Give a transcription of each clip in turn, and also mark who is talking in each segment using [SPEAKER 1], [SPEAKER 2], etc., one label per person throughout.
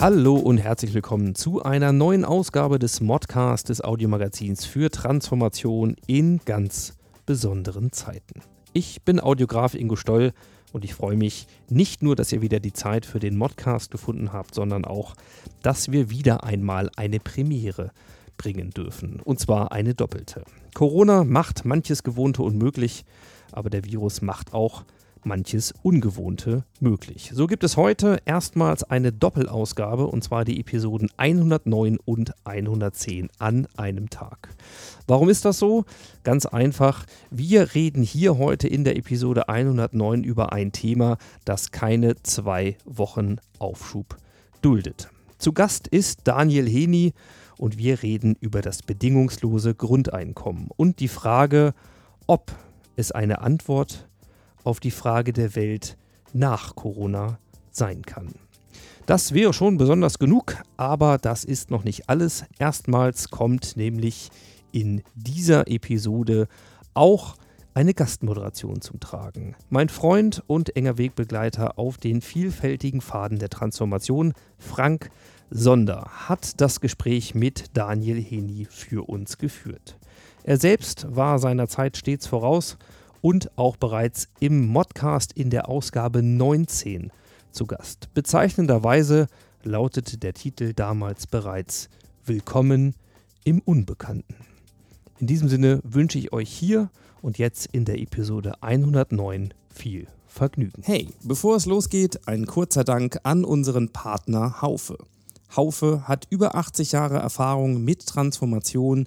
[SPEAKER 1] Hallo und herzlich willkommen zu einer neuen Ausgabe des Modcast des Audiomagazins für Transformation in ganz besonderen Zeiten. Ich bin Audiograf Ingo Stoll und ich freue mich nicht nur, dass ihr wieder die Zeit für den Modcast gefunden habt, sondern auch, dass wir wieder einmal eine Premiere bringen dürfen. Und zwar eine doppelte. Corona macht manches Gewohnte unmöglich, aber der Virus macht auch manches Ungewohnte möglich. So gibt es heute erstmals eine Doppelausgabe und zwar die Episoden 109 und 110 an einem Tag. Warum ist das so? Ganz einfach, wir reden hier heute in der Episode 109 über ein Thema, das keine zwei Wochen Aufschub duldet. Zu Gast ist Daniel Heni und wir reden über das bedingungslose Grundeinkommen und die Frage, ob es eine Antwort auf die Frage der Welt nach Corona sein kann. Das wäre schon besonders genug, aber das ist noch nicht alles. Erstmals kommt nämlich in dieser Episode auch eine Gastmoderation zum Tragen. Mein Freund und enger Wegbegleiter auf den vielfältigen Faden der Transformation, Frank Sonder, hat das Gespräch mit Daniel Heni für uns geführt. Er selbst war seiner Zeit stets voraus und auch bereits im Modcast in der Ausgabe 19 zu Gast. Bezeichnenderweise lautete der Titel damals bereits Willkommen im Unbekannten. In diesem Sinne wünsche ich euch hier und jetzt in der Episode 109 viel Vergnügen. Hey, bevor es losgeht, ein kurzer Dank an unseren Partner Haufe. Haufe hat über 80 Jahre Erfahrung mit Transformation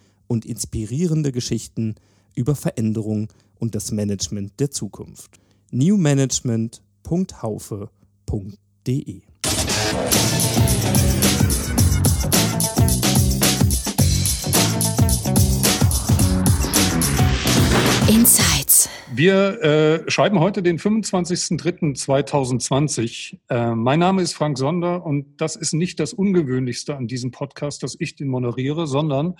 [SPEAKER 1] und inspirierende Geschichten über Veränderung und das Management der Zukunft. newmanagement.haufe.de
[SPEAKER 2] Insights.
[SPEAKER 3] Wir äh, schreiben heute den 25.03.2020. Äh, mein Name ist Frank Sonder und das ist nicht das Ungewöhnlichste an diesem Podcast, dass ich den moderiere, sondern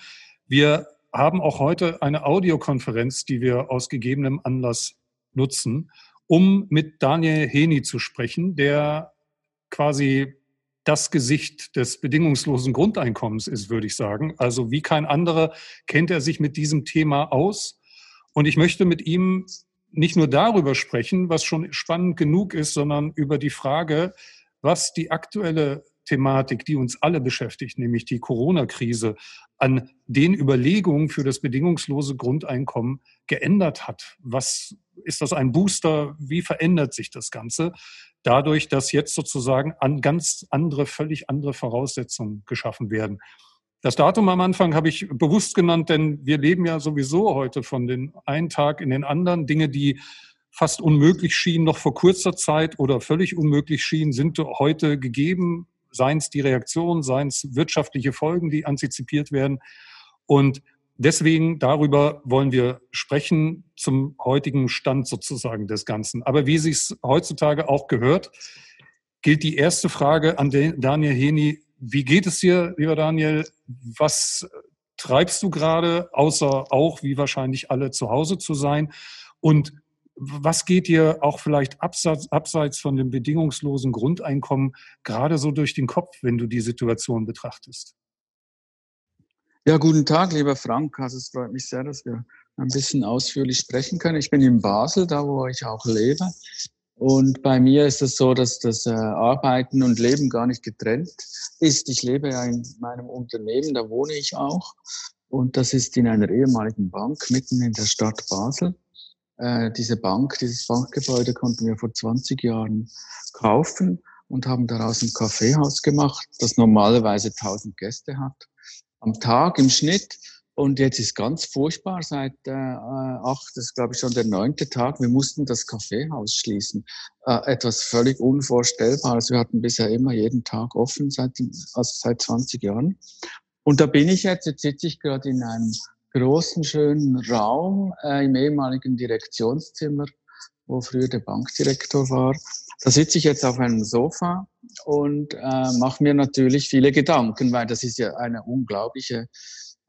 [SPEAKER 3] wir haben auch heute eine Audiokonferenz, die wir aus gegebenem Anlass nutzen, um mit Daniel Heni zu sprechen, der quasi das Gesicht des bedingungslosen Grundeinkommens ist, würde ich sagen. Also wie kein anderer kennt er sich mit diesem Thema aus. Und ich möchte mit ihm nicht nur darüber sprechen, was schon spannend genug ist, sondern über die Frage, was die aktuelle Thematik, die uns alle beschäftigt, nämlich die Corona-Krise, an den Überlegungen für das bedingungslose Grundeinkommen geändert hat. Was ist das ein Booster? Wie verändert sich das Ganze? Dadurch, dass jetzt sozusagen an ganz andere, völlig andere Voraussetzungen geschaffen werden. Das Datum am Anfang habe ich bewusst genannt, denn wir leben ja sowieso heute von den einen Tag in den anderen. Dinge, die fast unmöglich schienen noch vor kurzer Zeit oder völlig unmöglich schienen, sind heute gegeben seien es die Reaktion, seien es wirtschaftliche Folgen, die antizipiert werden. Und deswegen darüber wollen wir sprechen zum heutigen Stand sozusagen des Ganzen. Aber wie sich heutzutage auch gehört, gilt die erste Frage an Daniel Heni. Wie geht es dir, lieber Daniel? Was treibst du gerade, außer auch, wie wahrscheinlich alle, zu Hause zu sein? Und was geht dir auch vielleicht abseits, abseits von dem bedingungslosen Grundeinkommen gerade so durch den Kopf, wenn du die Situation betrachtest?
[SPEAKER 4] Ja, guten Tag, lieber Frank. Also es freut mich sehr, dass wir ein bisschen ausführlich sprechen können. Ich bin in Basel, da wo ich auch lebe. Und bei mir ist es so, dass das äh, Arbeiten und Leben gar nicht getrennt ist. Ich lebe ja in meinem Unternehmen, da wohne ich auch. Und das ist in einer ehemaligen Bank mitten in der Stadt Basel. Äh, diese Bank, dieses Bankgebäude konnten wir vor 20 Jahren kaufen und haben daraus ein Kaffeehaus gemacht, das normalerweise 1000 Gäste hat. Am Tag im Schnitt und jetzt ist ganz furchtbar seit äh, acht, das ist glaube ich schon der neunte Tag. Wir mussten das Kaffeehaus schließen. Äh, etwas völlig Unvorstellbares. Wir hatten bisher immer jeden Tag offen seit, also seit 20 Jahren. Und da bin ich jetzt, jetzt sitze ich gerade in einem großen, schönen Raum äh, im ehemaligen Direktionszimmer, wo früher der Bankdirektor war. Da sitze ich jetzt auf einem Sofa und äh, mache mir natürlich viele Gedanken, weil das ist ja eine unglaubliche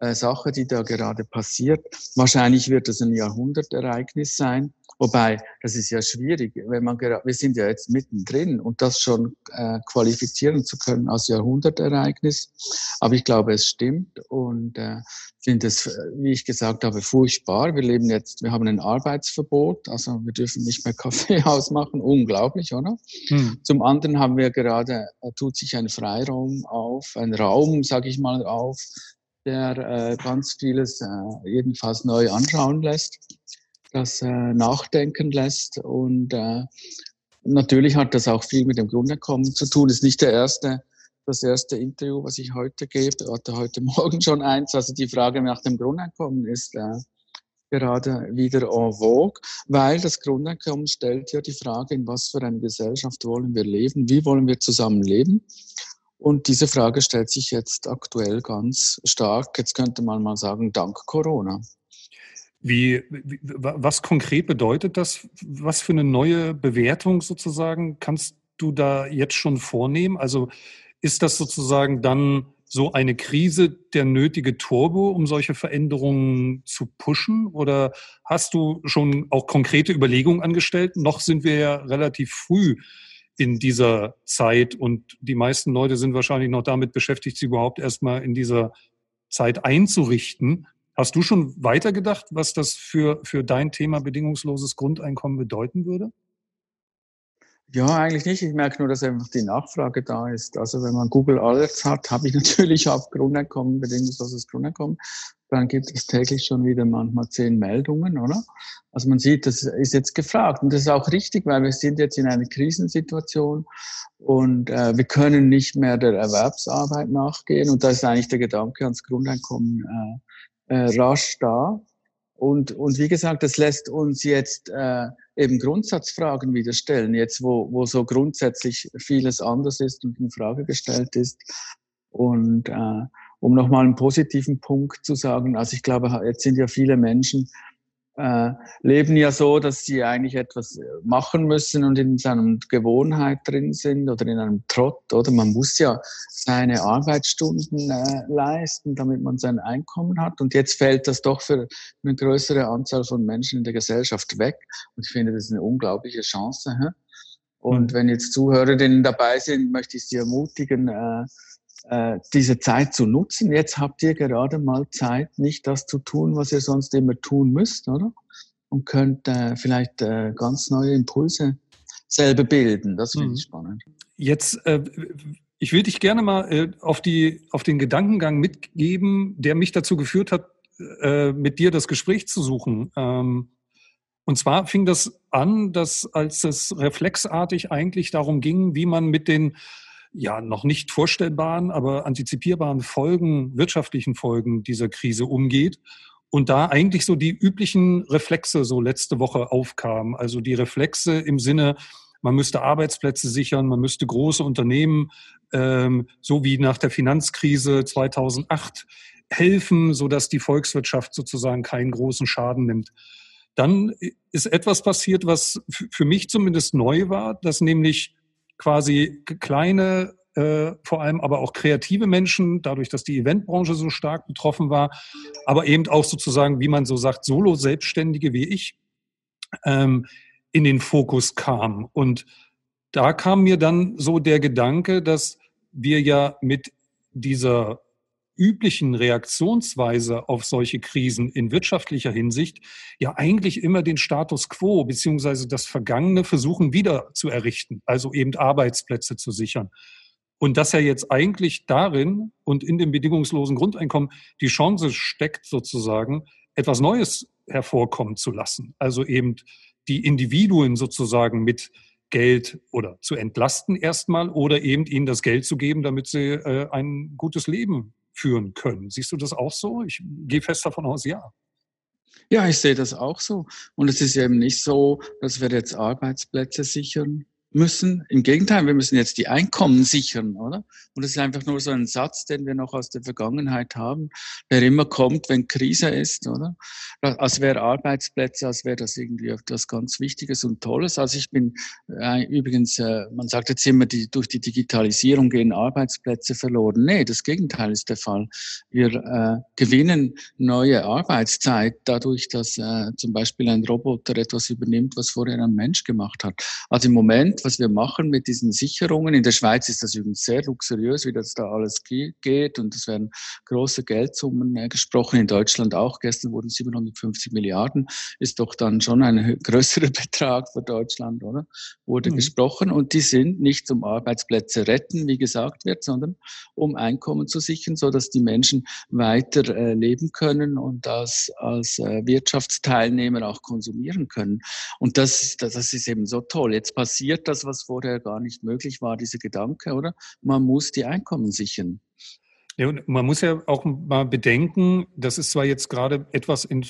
[SPEAKER 4] äh, Sache, die da gerade passiert. Wahrscheinlich wird es ein Jahrhundertereignis sein. Wobei, das ist ja schwierig, wenn man gerade, wir sind ja jetzt mittendrin und das schon äh, qualifizieren zu können als Jahrhundertereignis. Aber ich glaube, es stimmt und äh, finde es, wie ich gesagt habe, furchtbar. Wir leben jetzt, wir haben ein Arbeitsverbot, also wir dürfen nicht mehr Kaffee ausmachen. Unglaublich, oder? Hm. Zum anderen haben wir gerade, äh, tut sich ein Freiraum auf, ein Raum, sage ich mal, auf, der äh, ganz vieles äh, jedenfalls neu anschauen lässt, das äh, nachdenken lässt und äh, natürlich hat das auch viel mit dem Grundeinkommen zu tun. Ist nicht der erste, das erste Interview, was ich heute gebe. Hatte heute Morgen schon eins. Also die Frage nach dem Grundeinkommen ist äh, gerade wieder en vogue, weil das Grundeinkommen stellt ja die Frage, in was für eine Gesellschaft wollen wir leben, wie wollen wir zusammen leben. Und diese Frage stellt sich jetzt aktuell ganz stark, jetzt könnte man mal sagen, dank Corona.
[SPEAKER 3] Wie, wie, was konkret bedeutet das? Was für eine neue Bewertung sozusagen kannst du da jetzt schon vornehmen? Also ist das sozusagen dann so eine Krise der nötige Turbo, um solche Veränderungen zu pushen? Oder hast du schon auch konkrete Überlegungen angestellt? Noch sind wir ja relativ früh in dieser Zeit. Und die meisten Leute sind wahrscheinlich noch damit beschäftigt, sie überhaupt erstmal in dieser Zeit einzurichten. Hast du schon weitergedacht, was das für, für dein Thema bedingungsloses Grundeinkommen bedeuten würde?
[SPEAKER 4] Ja, eigentlich nicht. Ich merke nur, dass einfach die Nachfrage da ist. Also wenn man Google Alerts hat, habe ich natürlich auf Grundeinkommen, bedingungsloses Grundeinkommen. Dann gibt es täglich schon wieder manchmal zehn Meldungen, oder? Also man sieht, das ist jetzt gefragt. Und das ist auch richtig, weil wir sind jetzt in einer Krisensituation und äh, wir können nicht mehr der Erwerbsarbeit nachgehen. Und da ist eigentlich der Gedanke ans Grundeinkommen äh, äh, rasch da. Und, und wie gesagt, das lässt uns jetzt äh, eben Grundsatzfragen wieder stellen, jetzt wo, wo so grundsätzlich vieles anders ist und in Frage gestellt ist. Und äh, um nochmal einen positiven Punkt zu sagen, also ich glaube, jetzt sind ja viele Menschen äh, leben ja so, dass sie eigentlich etwas äh, machen müssen und in seiner Gewohnheit drin sind oder in einem Trott, oder? Man muss ja seine Arbeitsstunden äh, leisten, damit man sein Einkommen hat. Und jetzt fällt das doch für eine größere Anzahl von Menschen in der Gesellschaft weg. Und ich finde, das ist eine unglaubliche Chance. Hä? Und mhm. wenn jetzt Zuhörerinnen dabei sind, möchte ich Sie ermutigen, äh, äh, diese Zeit zu nutzen. Jetzt habt ihr gerade mal Zeit, nicht das zu tun, was ihr sonst immer tun müsst, oder? Und könnt äh, vielleicht äh, ganz neue Impulse selber bilden. Das finde ich mhm. spannend.
[SPEAKER 3] Jetzt, äh, ich würde dich gerne mal äh, auf, die, auf den Gedankengang mitgeben, der mich dazu geführt hat, äh, mit dir das Gespräch zu suchen. Ähm, und zwar fing das an, dass als es reflexartig eigentlich darum ging, wie man mit den ja noch nicht vorstellbaren, aber antizipierbaren Folgen, wirtschaftlichen Folgen dieser Krise umgeht. Und da eigentlich so die üblichen Reflexe so letzte Woche aufkamen. Also die Reflexe im Sinne, man müsste Arbeitsplätze sichern, man müsste große Unternehmen, ähm, so wie nach der Finanzkrise 2008, helfen, sodass die Volkswirtschaft sozusagen keinen großen Schaden nimmt. Dann ist etwas passiert, was für mich zumindest neu war, dass nämlich quasi kleine, äh, vor allem aber auch kreative Menschen, dadurch, dass die Eventbranche so stark betroffen war, aber eben auch sozusagen, wie man so sagt, Solo-Selbstständige wie ich, ähm, in den Fokus kam. Und da kam mir dann so der Gedanke, dass wir ja mit dieser üblichen Reaktionsweise auf solche Krisen in wirtschaftlicher Hinsicht ja eigentlich immer den Status quo beziehungsweise das Vergangene versuchen wieder zu errichten, also eben Arbeitsplätze zu sichern. Und dass ja jetzt eigentlich darin und in dem bedingungslosen Grundeinkommen die Chance steckt, sozusagen etwas Neues hervorkommen zu lassen. Also eben die Individuen sozusagen mit Geld oder zu entlasten erstmal oder eben ihnen das Geld zu geben, damit sie äh, ein gutes Leben führen können. Siehst du das auch so? Ich gehe fest davon aus, ja.
[SPEAKER 4] Ja, ich sehe das auch so. Und es ist eben nicht so, dass wir jetzt Arbeitsplätze sichern müssen. Im Gegenteil, wir müssen jetzt die Einkommen sichern, oder? Und das ist einfach nur so ein Satz, den wir noch aus der Vergangenheit haben, der immer kommt, wenn Krise ist, oder? Als wäre Arbeitsplätze, als wäre das irgendwie etwas ganz Wichtiges und Tolles. Also ich bin äh, übrigens, äh, man sagt jetzt immer, die, durch die Digitalisierung gehen Arbeitsplätze verloren. Nee, das Gegenteil ist der Fall. Wir äh, gewinnen neue Arbeitszeit dadurch, dass äh, zum Beispiel ein Roboter etwas übernimmt, was vorher ein Mensch gemacht hat. Also im Moment was wir machen mit diesen Sicherungen. In der Schweiz ist das übrigens sehr luxuriös, wie das da alles geht und es werden große Geldsummen äh, gesprochen. In Deutschland auch. Gestern wurden 750 Milliarden, ist doch dann schon ein größerer Betrag für Deutschland, oder? Wurde mhm. gesprochen und die sind nicht um Arbeitsplätze retten, wie gesagt wird, sondern um Einkommen zu sichern, so dass die Menschen weiter äh, leben können und das als äh, Wirtschaftsteilnehmer auch konsumieren können. Und das, das, das ist eben so toll. Jetzt passiert das das, was vorher gar nicht möglich war, dieser Gedanke, oder? Man muss die Einkommen sichern.
[SPEAKER 3] Ja, und man muss ja auch mal bedenken, das ist zwar jetzt gerade etwas in,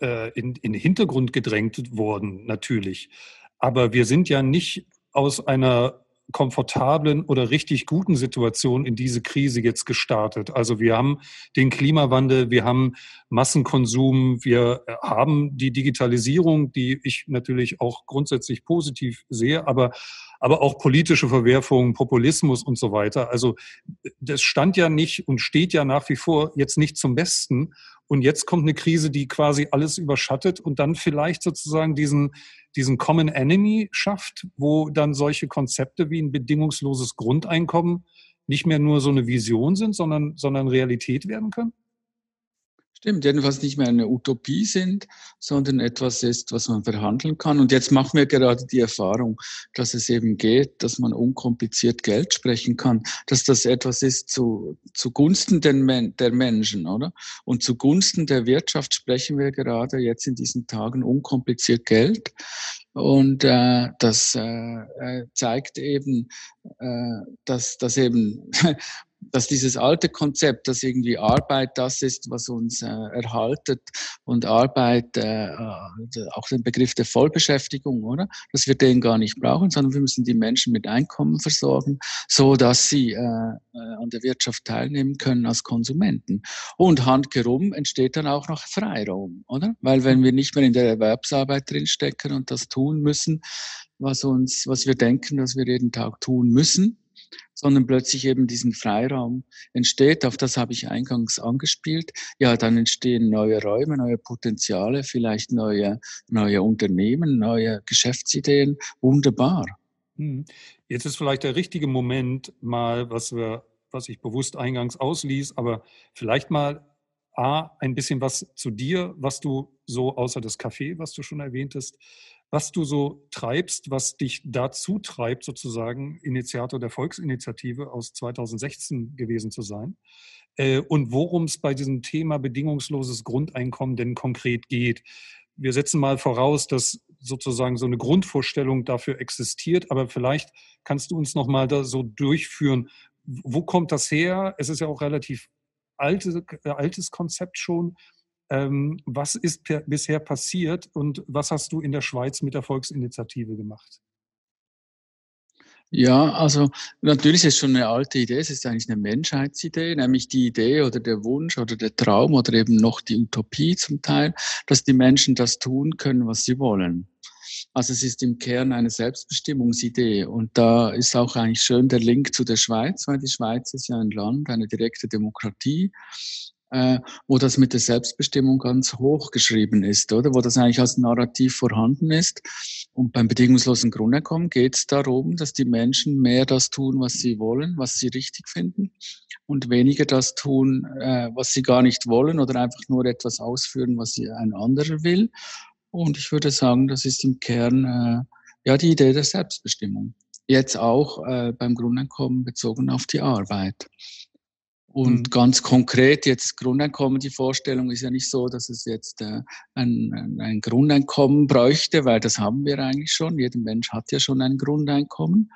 [SPEAKER 3] äh, in, in den Hintergrund gedrängt worden, natürlich, aber wir sind ja nicht aus einer komfortablen oder richtig guten Situation in diese Krise jetzt gestartet. Also wir haben den Klimawandel, wir haben Massenkonsum, wir haben die Digitalisierung, die ich natürlich auch grundsätzlich positiv sehe, aber, aber auch politische Verwerfungen, Populismus und so weiter. Also das stand ja nicht und steht ja nach wie vor jetzt nicht zum Besten. Und jetzt kommt eine Krise, die quasi alles überschattet und dann vielleicht sozusagen diesen, diesen Common Enemy schafft, wo dann solche Konzepte wie ein bedingungsloses Grundeinkommen nicht mehr nur so eine Vision sind, sondern, sondern Realität werden können?
[SPEAKER 4] Stimmt, jedenfalls nicht mehr eine Utopie sind, sondern etwas ist, was man verhandeln kann. Und jetzt machen wir gerade die Erfahrung, dass es eben geht, dass man unkompliziert Geld sprechen kann, dass das etwas ist zu, zugunsten den, der Menschen, oder? Und zugunsten der Wirtschaft sprechen wir gerade jetzt in diesen Tagen unkompliziert Geld. Und äh, das äh, äh zeigt eben, äh, dass, dass eben dass dieses alte Konzept, dass irgendwie Arbeit das ist, was uns äh, erhaltet und Arbeit, äh, äh, auch den Begriff der Vollbeschäftigung, oder? Dass wir den gar nicht brauchen, sondern wir müssen die Menschen mit Einkommen versorgen, so dass sie äh, äh, an der Wirtschaft teilnehmen können als Konsumenten. Und handkerum entsteht dann auch noch Freiraum, oder? Weil wenn wir nicht mehr in der Erwerbsarbeit drinstecken und das tun müssen, was uns, was wir denken, dass wir jeden Tag tun müssen, sondern plötzlich eben diesen Freiraum entsteht. Auf das habe ich eingangs angespielt. Ja, dann entstehen neue Räume, neue Potenziale, vielleicht neue, neue Unternehmen, neue Geschäftsideen. Wunderbar.
[SPEAKER 3] Hm. Jetzt ist vielleicht der richtige Moment, mal, was wir, was ich bewusst eingangs ausließ, aber vielleicht mal A, ein bisschen was zu dir, was du so außer das Café, was du schon erwähntest, was du so treibst, was dich dazu treibt, sozusagen Initiator der Volksinitiative aus 2016 gewesen zu sein. Äh, und worum es bei diesem Thema bedingungsloses Grundeinkommen denn konkret geht. Wir setzen mal voraus, dass sozusagen so eine Grundvorstellung dafür existiert, aber vielleicht kannst du uns noch mal da so durchführen. Wo kommt das her? Es ist ja auch relativ alte, äh, altes Konzept schon. Ähm, was ist per, bisher passiert und was hast du in der Schweiz mit der Volksinitiative gemacht?
[SPEAKER 4] Ja, also natürlich ist es schon eine alte Idee, es ist eigentlich eine Menschheitsidee, nämlich die Idee oder der Wunsch oder der Traum oder eben noch die Utopie zum Teil, dass die Menschen das tun können, was sie wollen. Also es ist im Kern eine Selbstbestimmungsidee und da ist auch eigentlich schön der Link zu der Schweiz, weil die Schweiz ist ja ein Land, eine direkte Demokratie äh, wo das mit der Selbstbestimmung ganz hoch geschrieben ist, oder? Wo das eigentlich als Narrativ vorhanden ist. Und beim bedingungslosen Grundeinkommen geht es darum, dass die Menschen mehr das tun, was sie wollen, was sie richtig finden und weniger das tun, äh, was sie gar nicht wollen oder einfach nur etwas ausführen, was sie ein anderer will. Und ich würde sagen, das ist im Kern äh, ja die Idee der Selbstbestimmung. jetzt auch äh, beim Grundeinkommen bezogen auf die Arbeit. Und
[SPEAKER 3] Mhm.
[SPEAKER 4] ganz konkret jetzt Grundeinkommen, die Vorstellung ist ja nicht so, dass es jetzt äh, ein, ein- ein Grundeinkommen bräuchte, weil das haben wir eigentlich schon. Jeder Mensch hat ja schon ein Grundeinkommen.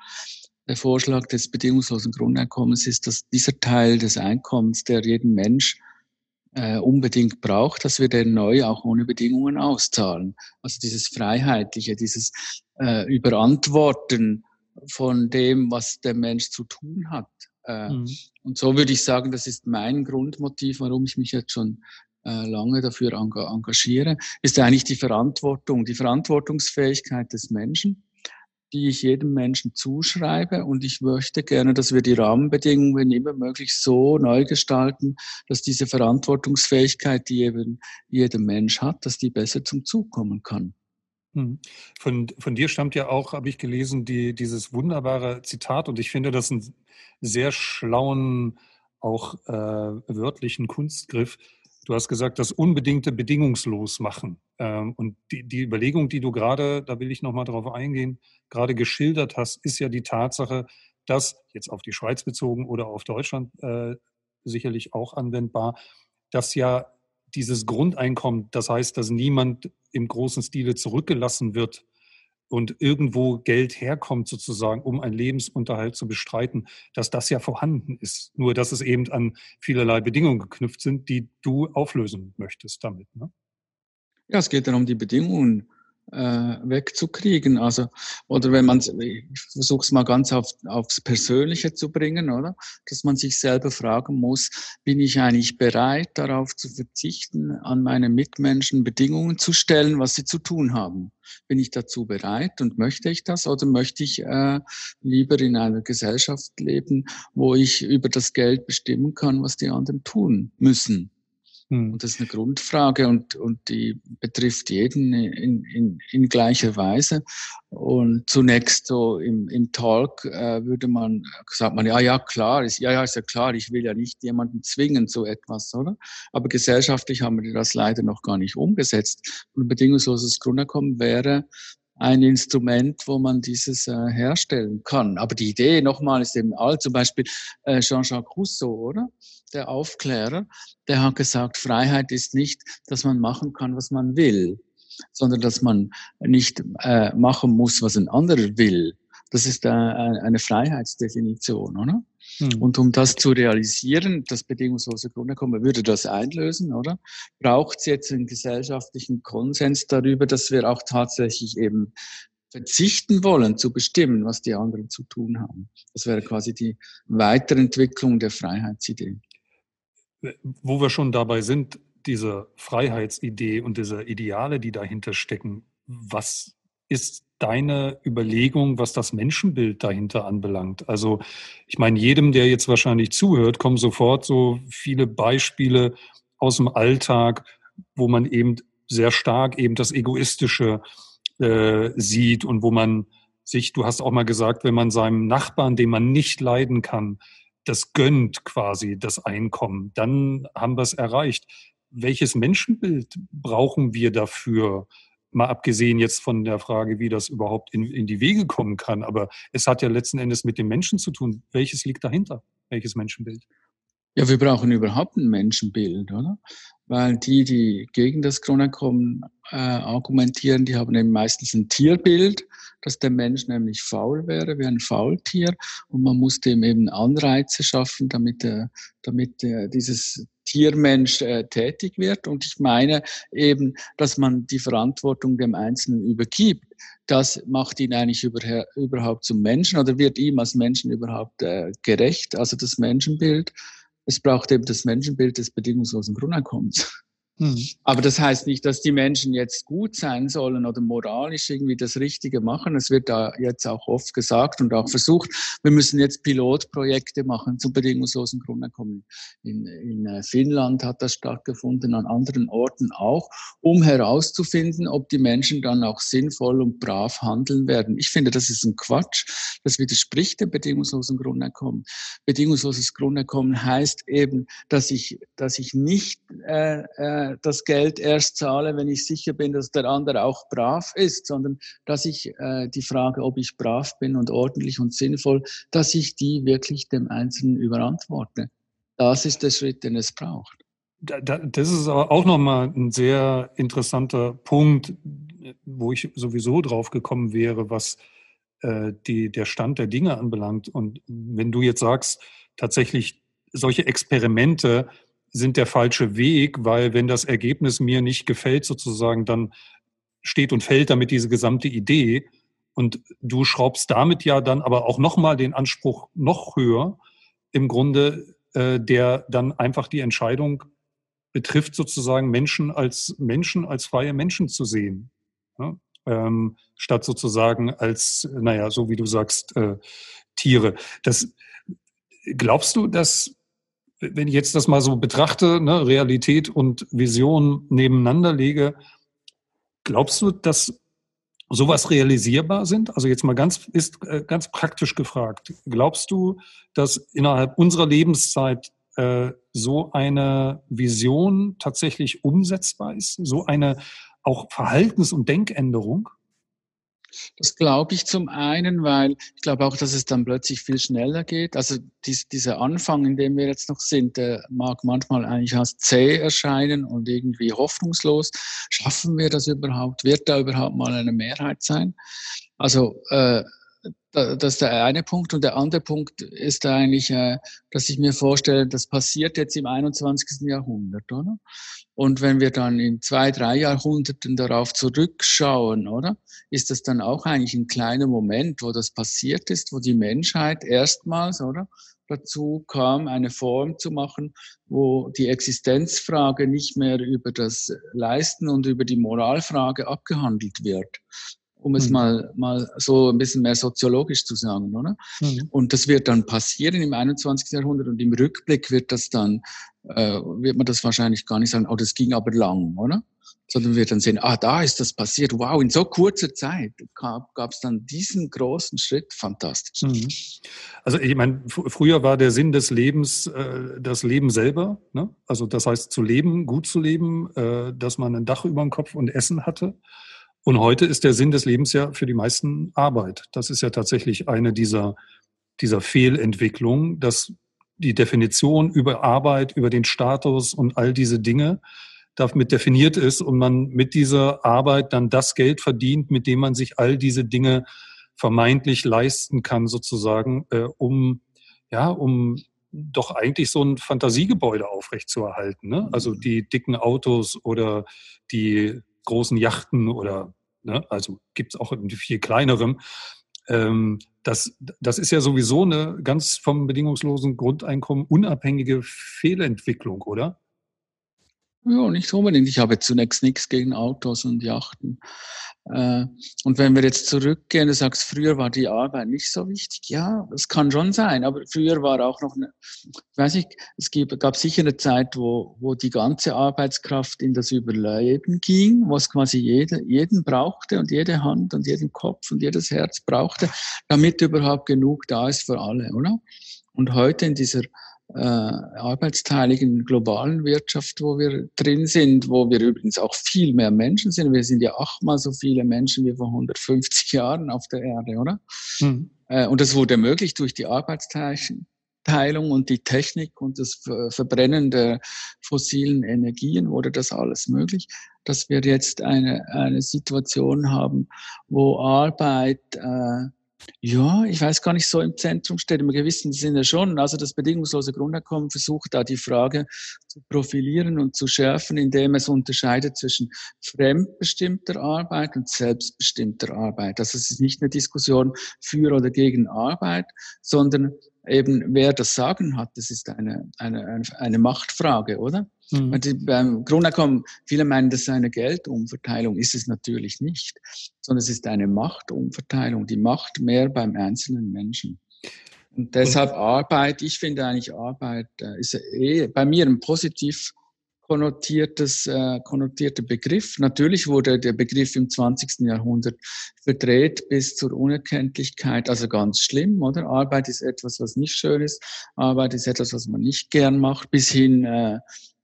[SPEAKER 4] Der Vorschlag des bedingungslosen Grundeinkommens ist, dass dieser Teil des Einkommens, der jeden Mensch äh, unbedingt braucht, dass wir den neu auch ohne Bedingungen auszahlen. Also dieses Freiheitliche, dieses äh, Überantworten von dem, was der Mensch zu tun hat. Äh,
[SPEAKER 3] Mhm.
[SPEAKER 4] und so würde ich sagen, das ist mein Grundmotiv, warum ich mich jetzt schon äh, lange dafür enga engagiere, ist eigentlich die Verantwortung, die Verantwortungsfähigkeit des Menschen, die ich jedem Menschen zuschreibe. Und ich möchte gerne, dass wir die Rahmenbedingungen, wenn immer möglich, so neu gestalten, dass diese Verantwortungsfähigkeit, die eben jeder Mensch hat, dass die besser zum Zug kommen kann.
[SPEAKER 3] Mhm. Von, von dir stammt ja auch, habe ich gelesen, die, dieses wunderbare Zitat und ich finde das einen sehr schlauen, auch äh, wörtlichen Kunstgriff. Du hast gesagt, das Unbedingte bedingungslos machen. Ähm, und die, die Überlegung, die du gerade, da will ich nochmal drauf eingehen, gerade geschildert hast, ist ja die Tatsache, dass, jetzt auf die Schweiz bezogen oder auf Deutschland äh, sicherlich auch anwendbar, dass ja dieses Grundeinkommen, das heißt, dass niemand im großen Stile zurückgelassen wird und irgendwo Geld herkommt sozusagen, um einen Lebensunterhalt zu bestreiten, dass das ja vorhanden ist. Nur, dass es eben an vielerlei Bedingungen geknüpft sind, die du auflösen möchtest damit. Ne?
[SPEAKER 4] Ja, es geht darum, die Bedingungen äh, wegzukriegen. Also, oder wenn man, ich versuche es mal ganz auf, aufs Persönliche zu bringen, oder? Dass man sich selber fragen muss, bin ich eigentlich bereit, darauf zu verzichten, an meine Mitmenschen Bedingungen zu stellen, was sie zu tun haben? Bin ich dazu bereit und möchte ich das? Oder möchte ich äh, lieber in einer Gesellschaft leben, wo ich über das Geld bestimmen kann, was die anderen tun müssen?
[SPEAKER 3] Hm.
[SPEAKER 4] Und das ist eine Grundfrage und, und die betrifft jeden in, in, in gleicher Weise. Und zunächst so im, im Talk äh, würde man, sagt man, ja, ja, klar, ist, ja, ja, ist ja klar, ich will ja nicht jemanden zwingen zu etwas, oder? Aber gesellschaftlich haben wir das leider noch gar nicht umgesetzt. Und ein bedingungsloses Grundeinkommen wäre ein Instrument, wo man dieses äh, herstellen kann. Aber die Idee nochmal ist eben all, zum Beispiel äh, Jean-Jacques Rousseau, oder? Der Aufklärer, der hat gesagt, Freiheit ist nicht, dass man machen kann, was man will, sondern dass man nicht äh, machen muss, was ein anderer will. Das ist äh, eine Freiheitsdefinition, oder?
[SPEAKER 3] Hm.
[SPEAKER 4] Und um das zu realisieren, das bedingungslose Grundeinkommen würde das einlösen, oder? Braucht es jetzt einen gesellschaftlichen Konsens darüber, dass wir auch tatsächlich eben verzichten wollen, zu bestimmen, was die anderen zu tun haben. Das wäre quasi die Weiterentwicklung der Freiheitsidee.
[SPEAKER 3] Wo wir schon dabei sind, diese Freiheitsidee und diese Ideale, die dahinter stecken, was ist deine Überlegung, was das Menschenbild dahinter anbelangt? Also ich meine, jedem, der jetzt wahrscheinlich zuhört, kommen sofort so viele Beispiele aus dem Alltag, wo man eben sehr stark eben das Egoistische äh, sieht und wo man sich, du hast auch mal gesagt, wenn man seinem Nachbarn, den man nicht leiden kann, das gönnt quasi das Einkommen, dann haben wir es erreicht. Welches Menschenbild brauchen wir dafür? Mal abgesehen jetzt von der Frage, wie das überhaupt in, in die Wege kommen kann. Aber es hat ja letzten Endes mit dem Menschen zu tun. Welches liegt dahinter? Welches Menschenbild?
[SPEAKER 4] Ja, wir brauchen überhaupt ein Menschenbild, oder? Weil die, die gegen das Grundeinkommen äh, argumentieren, die haben eben meistens ein Tierbild, dass der Mensch nämlich faul wäre, wie ein Faultier. Und man muss dem eben Anreize schaffen, damit, äh, damit äh, dieses Tiermensch äh, tätig wird. Und ich meine eben, dass man die Verantwortung dem Einzelnen übergibt. Das macht ihn eigentlich über, überhaupt zum Menschen oder wird ihm als Menschen überhaupt äh, gerecht, also das Menschenbild. Es braucht eben das Menschenbild des bedingungslosen Grundeinkommens.
[SPEAKER 3] Hm.
[SPEAKER 4] Aber das heißt nicht, dass die Menschen jetzt gut sein sollen oder moralisch irgendwie das Richtige machen. Es wird da jetzt auch oft gesagt und auch versucht, wir müssen jetzt Pilotprojekte machen zum bedingungslosen Grundeinkommen. In, in äh, Finnland hat das stattgefunden, an anderen Orten auch, um herauszufinden, ob die Menschen dann auch sinnvoll und brav handeln werden. Ich finde, das ist ein Quatsch. Das widerspricht dem bedingungslosen Grundeinkommen. Bedingungsloses Grundeinkommen heißt eben, dass ich, dass ich nicht äh, äh, das Geld erst zahle, wenn ich sicher bin, dass der andere auch brav ist, sondern dass ich äh, die Frage, ob ich brav bin und ordentlich und sinnvoll, dass ich die wirklich dem Einzelnen überantworte. Das ist der Schritt, den es braucht.
[SPEAKER 3] Das ist aber auch nochmal ein sehr interessanter Punkt, wo ich sowieso drauf gekommen wäre, was äh, die, der Stand der Dinge anbelangt. Und wenn du jetzt sagst, tatsächlich solche Experimente sind der falsche Weg, weil wenn das Ergebnis mir nicht gefällt, sozusagen, dann steht und fällt damit diese gesamte Idee. Und du schraubst damit ja dann aber auch nochmal den Anspruch noch höher, im Grunde, äh, der dann einfach die Entscheidung betrifft, sozusagen Menschen als Menschen, als freie Menschen zu sehen. Ja? Ähm, statt sozusagen als, naja, so wie du sagst, äh, Tiere. Das, glaubst du, dass, wenn ich jetzt das mal so betrachte, ne, Realität und Vision nebeneinander lege, glaubst du, dass sowas realisierbar sind? Also jetzt mal ganz, ist äh, ganz praktisch gefragt. Glaubst du, dass innerhalb unserer Lebenszeit äh, so eine Vision tatsächlich umsetzbar ist? So eine auch Verhaltens- und Denkänderung?
[SPEAKER 4] Das glaube ich zum einen, weil ich glaube auch, dass es dann plötzlich viel schneller geht. Also dies, dieser Anfang, in dem wir jetzt noch sind, der mag manchmal eigentlich als zäh erscheinen und irgendwie hoffnungslos. Schaffen wir das überhaupt? Wird da überhaupt mal eine Mehrheit sein? Also äh, das ist der eine Punkt. Und der andere Punkt ist eigentlich, äh, dass ich mir vorstelle, das passiert jetzt im 21. Jahrhundert, oder? Und wenn wir dann in zwei, drei Jahrhunderten darauf zurückschauen, oder? Ist das dann auch eigentlich ein kleiner Moment, wo das passiert ist, wo die Menschheit erstmals, oder? dazu kam, eine Form zu machen, wo die Existenzfrage nicht mehr über das Leisten und über die Moralfrage abgehandelt wird, um es mhm. mal, mal so ein bisschen mehr soziologisch zu sagen, oder? Mhm. Und das wird dann passieren im 21. Jahrhundert und im Rückblick wird das dann, äh, wird man das wahrscheinlich gar nicht sagen, oh, das ging aber lang, oder? Sondern wird dann sehen, ah, da ist das passiert, wow, in so kurzer Zeit gab es dann diesen großen Schritt, fantastisch. Mhm.
[SPEAKER 3] Also ich meine, früher war der Sinn des Lebens äh, das Leben selber, ne? also das heißt zu leben, gut zu leben, äh, dass man ein Dach über dem Kopf und Essen hatte. Und heute ist der Sinn des Lebens ja für die meisten Arbeit. Das ist ja tatsächlich eine dieser, dieser Fehlentwicklungen, dass die Definition über Arbeit, über den Status und all diese Dinge damit definiert ist und man mit dieser Arbeit dann das Geld verdient, mit dem man sich all diese Dinge vermeintlich leisten kann, sozusagen, äh, um, ja, um doch eigentlich so ein Fantasiegebäude aufrechtzuerhalten. Ne? Also die dicken Autos oder die großen Yachten oder Ne? Also gibt es auch in viel kleinerem. Ähm, das, das ist ja sowieso eine ganz vom bedingungslosen Grundeinkommen unabhängige Fehlentwicklung, oder?
[SPEAKER 4] Ja, nicht unbedingt. Ich habe zunächst nichts gegen Autos und Yachten. Äh, und wenn wir jetzt zurückgehen, du sagst, früher war die Arbeit nicht so wichtig. Ja, das kann schon sein, aber früher war auch noch eine, ich weiß nicht, es gab sicher eine Zeit, wo, wo die ganze Arbeitskraft in das Überleben ging, was quasi jede, jeden brauchte und jede Hand und jeden Kopf und jedes Herz brauchte, damit überhaupt genug da ist für alle, oder? Und heute in dieser äh, arbeitsteiligen globalen Wirtschaft, wo wir drin sind, wo wir übrigens auch viel mehr Menschen sind. Wir sind ja achtmal so viele Menschen wie vor 150 Jahren auf der Erde, oder? Mhm. Äh, und das wurde möglich durch die Arbeitsteilung und die Technik und das Verbrennen der fossilen Energien wurde das alles möglich, dass wir jetzt eine, eine Situation haben, wo Arbeit äh, ja, ich weiß gar nicht, so im Zentrum steht, im gewissen Sinne schon. Also das bedingungslose Grundeinkommen versucht da die Frage zu profilieren und zu schärfen, indem es unterscheidet zwischen fremdbestimmter Arbeit und selbstbestimmter Arbeit. Also es ist nicht eine Diskussion für oder gegen Arbeit, sondern eben wer das Sagen hat, das ist eine, eine, eine Machtfrage, oder? Mhm. beim Grundeinkommen, viele meinen, das sei eine Geldumverteilung, ist es natürlich nicht, sondern es ist eine Machtumverteilung, die Macht mehr beim einzelnen Menschen. Und deshalb Arbeit, ich finde eigentlich Arbeit äh, ist eh bei mir ein positiv konnotiertes, äh, konnotierter Begriff. Natürlich wurde der Begriff im 20. Jahrhundert verdreht bis zur Unerkenntlichkeit, also ganz schlimm, oder? Arbeit ist etwas, was nicht schön ist. Arbeit ist etwas, was man nicht gern macht, bis hin äh,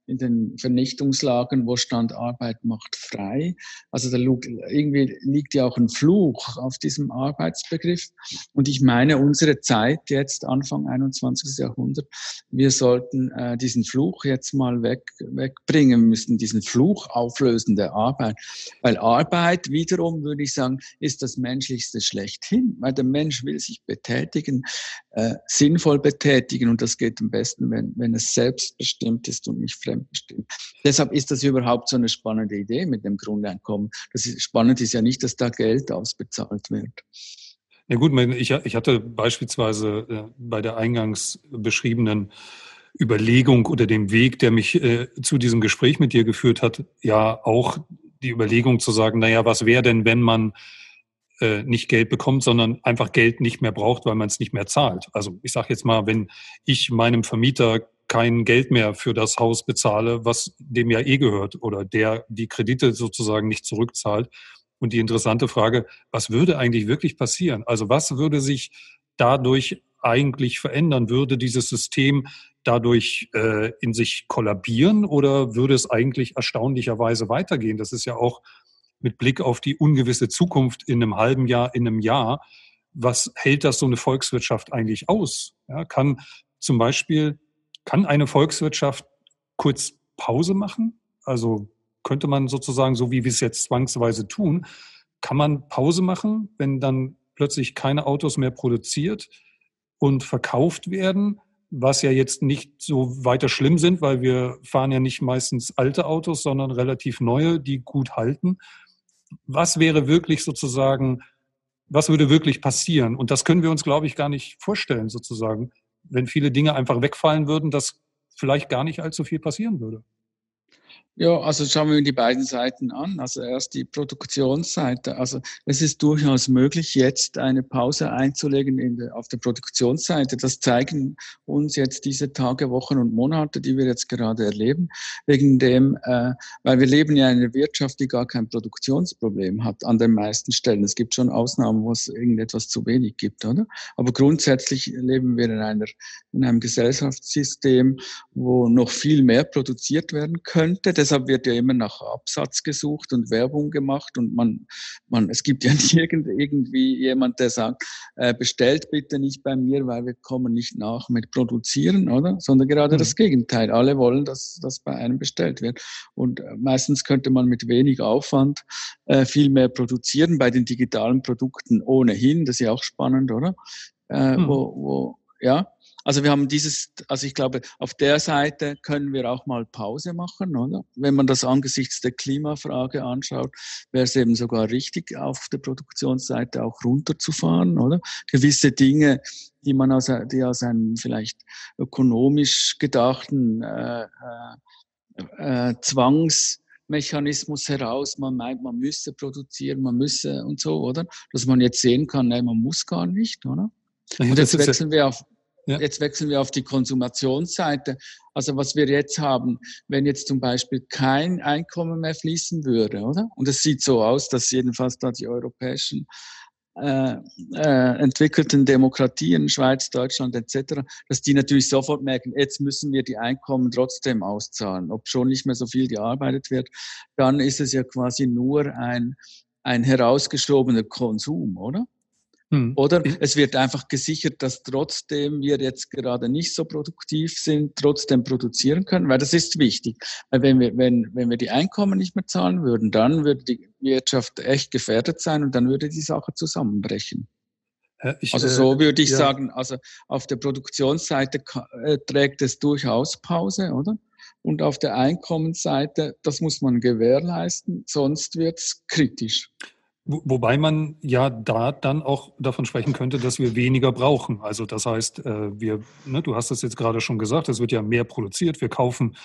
[SPEAKER 4] in den Vernichtungslagern, wo stand Arbeit macht frei. Also da irgendwie liegt ja auch ein Fluch auf diesem Arbeitsbegriff. Und ich meine, unsere Zeit jetzt, Anfang 21. Jahrhundert, wir sollten äh, diesen Fluch jetzt mal weg, wegbringen, müssen diesen Fluch auflösen der Arbeit. Weil Arbeit wiederum, würde ich sagen, ist das Menschlichste schlechthin, weil der Mensch will sich betätigen, äh, sinnvoll betätigen und das geht am besten, wenn, wenn es selbstbestimmt ist und nicht fremdbestimmt. Deshalb ist das überhaupt so eine spannende Idee mit dem Grundeinkommen. Das ist, spannend ist ja nicht, dass da Geld ausbezahlt wird.
[SPEAKER 3] Ja gut, ich, ich hatte beispielsweise äh, bei der eingangs beschriebenen Überlegung oder dem Weg, der mich äh, zu diesem Gespräch mit dir geführt hat, ja auch die Überlegung zu sagen, naja, was wäre denn, wenn man äh, nicht Geld bekommt, sondern einfach Geld nicht mehr braucht, weil man es nicht mehr zahlt. Also ich sage jetzt mal, wenn ich meinem Vermieter kein Geld mehr für das Haus bezahle, was dem ja eh gehört oder der die Kredite sozusagen nicht zurückzahlt. Und die interessante Frage, was würde eigentlich wirklich passieren? Also was würde sich dadurch eigentlich verändern? Würde dieses System dadurch äh, in sich kollabieren oder würde es eigentlich erstaunlicherweise weitergehen? Das ist ja auch mit Blick auf die ungewisse Zukunft in einem halben Jahr, in einem Jahr. Was hält das so eine Volkswirtschaft eigentlich aus? Ja, kann zum Beispiel, kann eine Volkswirtschaft kurz Pause machen? Also könnte man sozusagen, so wie wir es jetzt zwangsweise tun, kann man Pause machen, wenn dann plötzlich keine Autos mehr produziert und verkauft werden, was ja jetzt nicht so weiter schlimm sind, weil wir fahren ja nicht meistens alte Autos, sondern relativ neue, die gut halten was wäre wirklich sozusagen, was würde wirklich passieren? Und das können wir uns, glaube ich, gar nicht vorstellen, sozusagen, wenn viele Dinge einfach wegfallen würden, dass vielleicht gar nicht allzu viel passieren würde.
[SPEAKER 4] Ja, also schauen wir die beiden Seiten an. Also erst die Produktionsseite. Also es ist durchaus möglich, jetzt eine Pause einzulegen der, auf der Produktionsseite. Das zeigen uns jetzt diese Tage, Wochen und Monate, die wir jetzt gerade erleben. Wegen dem, äh, weil wir leben ja in einer Wirtschaft, die gar kein Produktionsproblem hat an den meisten Stellen. Es gibt schon Ausnahmen, wo es irgendetwas zu wenig gibt, oder? Aber grundsätzlich leben wir in einer in einem Gesellschaftssystem, wo noch viel mehr produziert werden könnte. Das deshalb wird ja immer nach Absatz gesucht und Werbung gemacht und man, man, es gibt ja nirgend irgendwie jemand, der sagt, äh, bestellt bitte nicht bei mir, weil wir kommen nicht nach mit produzieren, oder? Sondern gerade mhm. das Gegenteil. Alle wollen, dass das bei einem bestellt wird. Und äh, meistens könnte man mit wenig Aufwand äh, viel mehr produzieren bei den digitalen Produkten ohnehin. Das ist ja auch spannend, oder? Äh, mhm. wo, wo, ja, also wir haben dieses, also ich glaube, auf der Seite können wir auch mal Pause machen, oder? Wenn man das angesichts der Klimafrage anschaut, wäre es eben sogar richtig, auf der Produktionsseite auch runterzufahren, oder? Gewisse Dinge, die man aus, die aus einem vielleicht ökonomisch gedachten äh, äh, äh, Zwangsmechanismus heraus, man meint, man müsse produzieren, man müsse und so, oder? Dass man jetzt sehen kann, nein, man muss gar nicht, oder? Und jetzt wechseln wir auf, ja. Jetzt wechseln wir auf die Konsumationsseite. Also was wir jetzt haben, wenn jetzt zum Beispiel kein Einkommen mehr fließen würde, oder? Und es sieht so aus, dass jedenfalls da die europäischen äh, äh, entwickelten Demokratien, Schweiz, Deutschland etc., dass die natürlich sofort merken, jetzt müssen wir die Einkommen trotzdem auszahlen, ob schon nicht mehr so viel gearbeitet wird, dann ist es ja quasi nur ein, ein herausgeschobener Konsum, oder? Hm. Oder es wird einfach gesichert, dass trotzdem wir jetzt gerade nicht so produktiv sind, trotzdem produzieren können, weil das ist wichtig. Weil wenn wir, wenn, wenn wir die Einkommen nicht mehr zahlen würden, dann würde die Wirtschaft echt gefährdet sein und dann würde die Sache zusammenbrechen. Ich, also so äh, würde ich ja. sagen, also auf der Produktionsseite äh, trägt es durchaus Pause, oder? Und auf der Einkommensseite, das muss man gewährleisten, sonst wird es kritisch.
[SPEAKER 3] Wobei man ja da dann auch davon sprechen könnte, dass wir weniger brauchen. Also das heißt, äh, wir, ne, du hast es jetzt gerade schon gesagt, es wird ja mehr produziert. Wir kaufen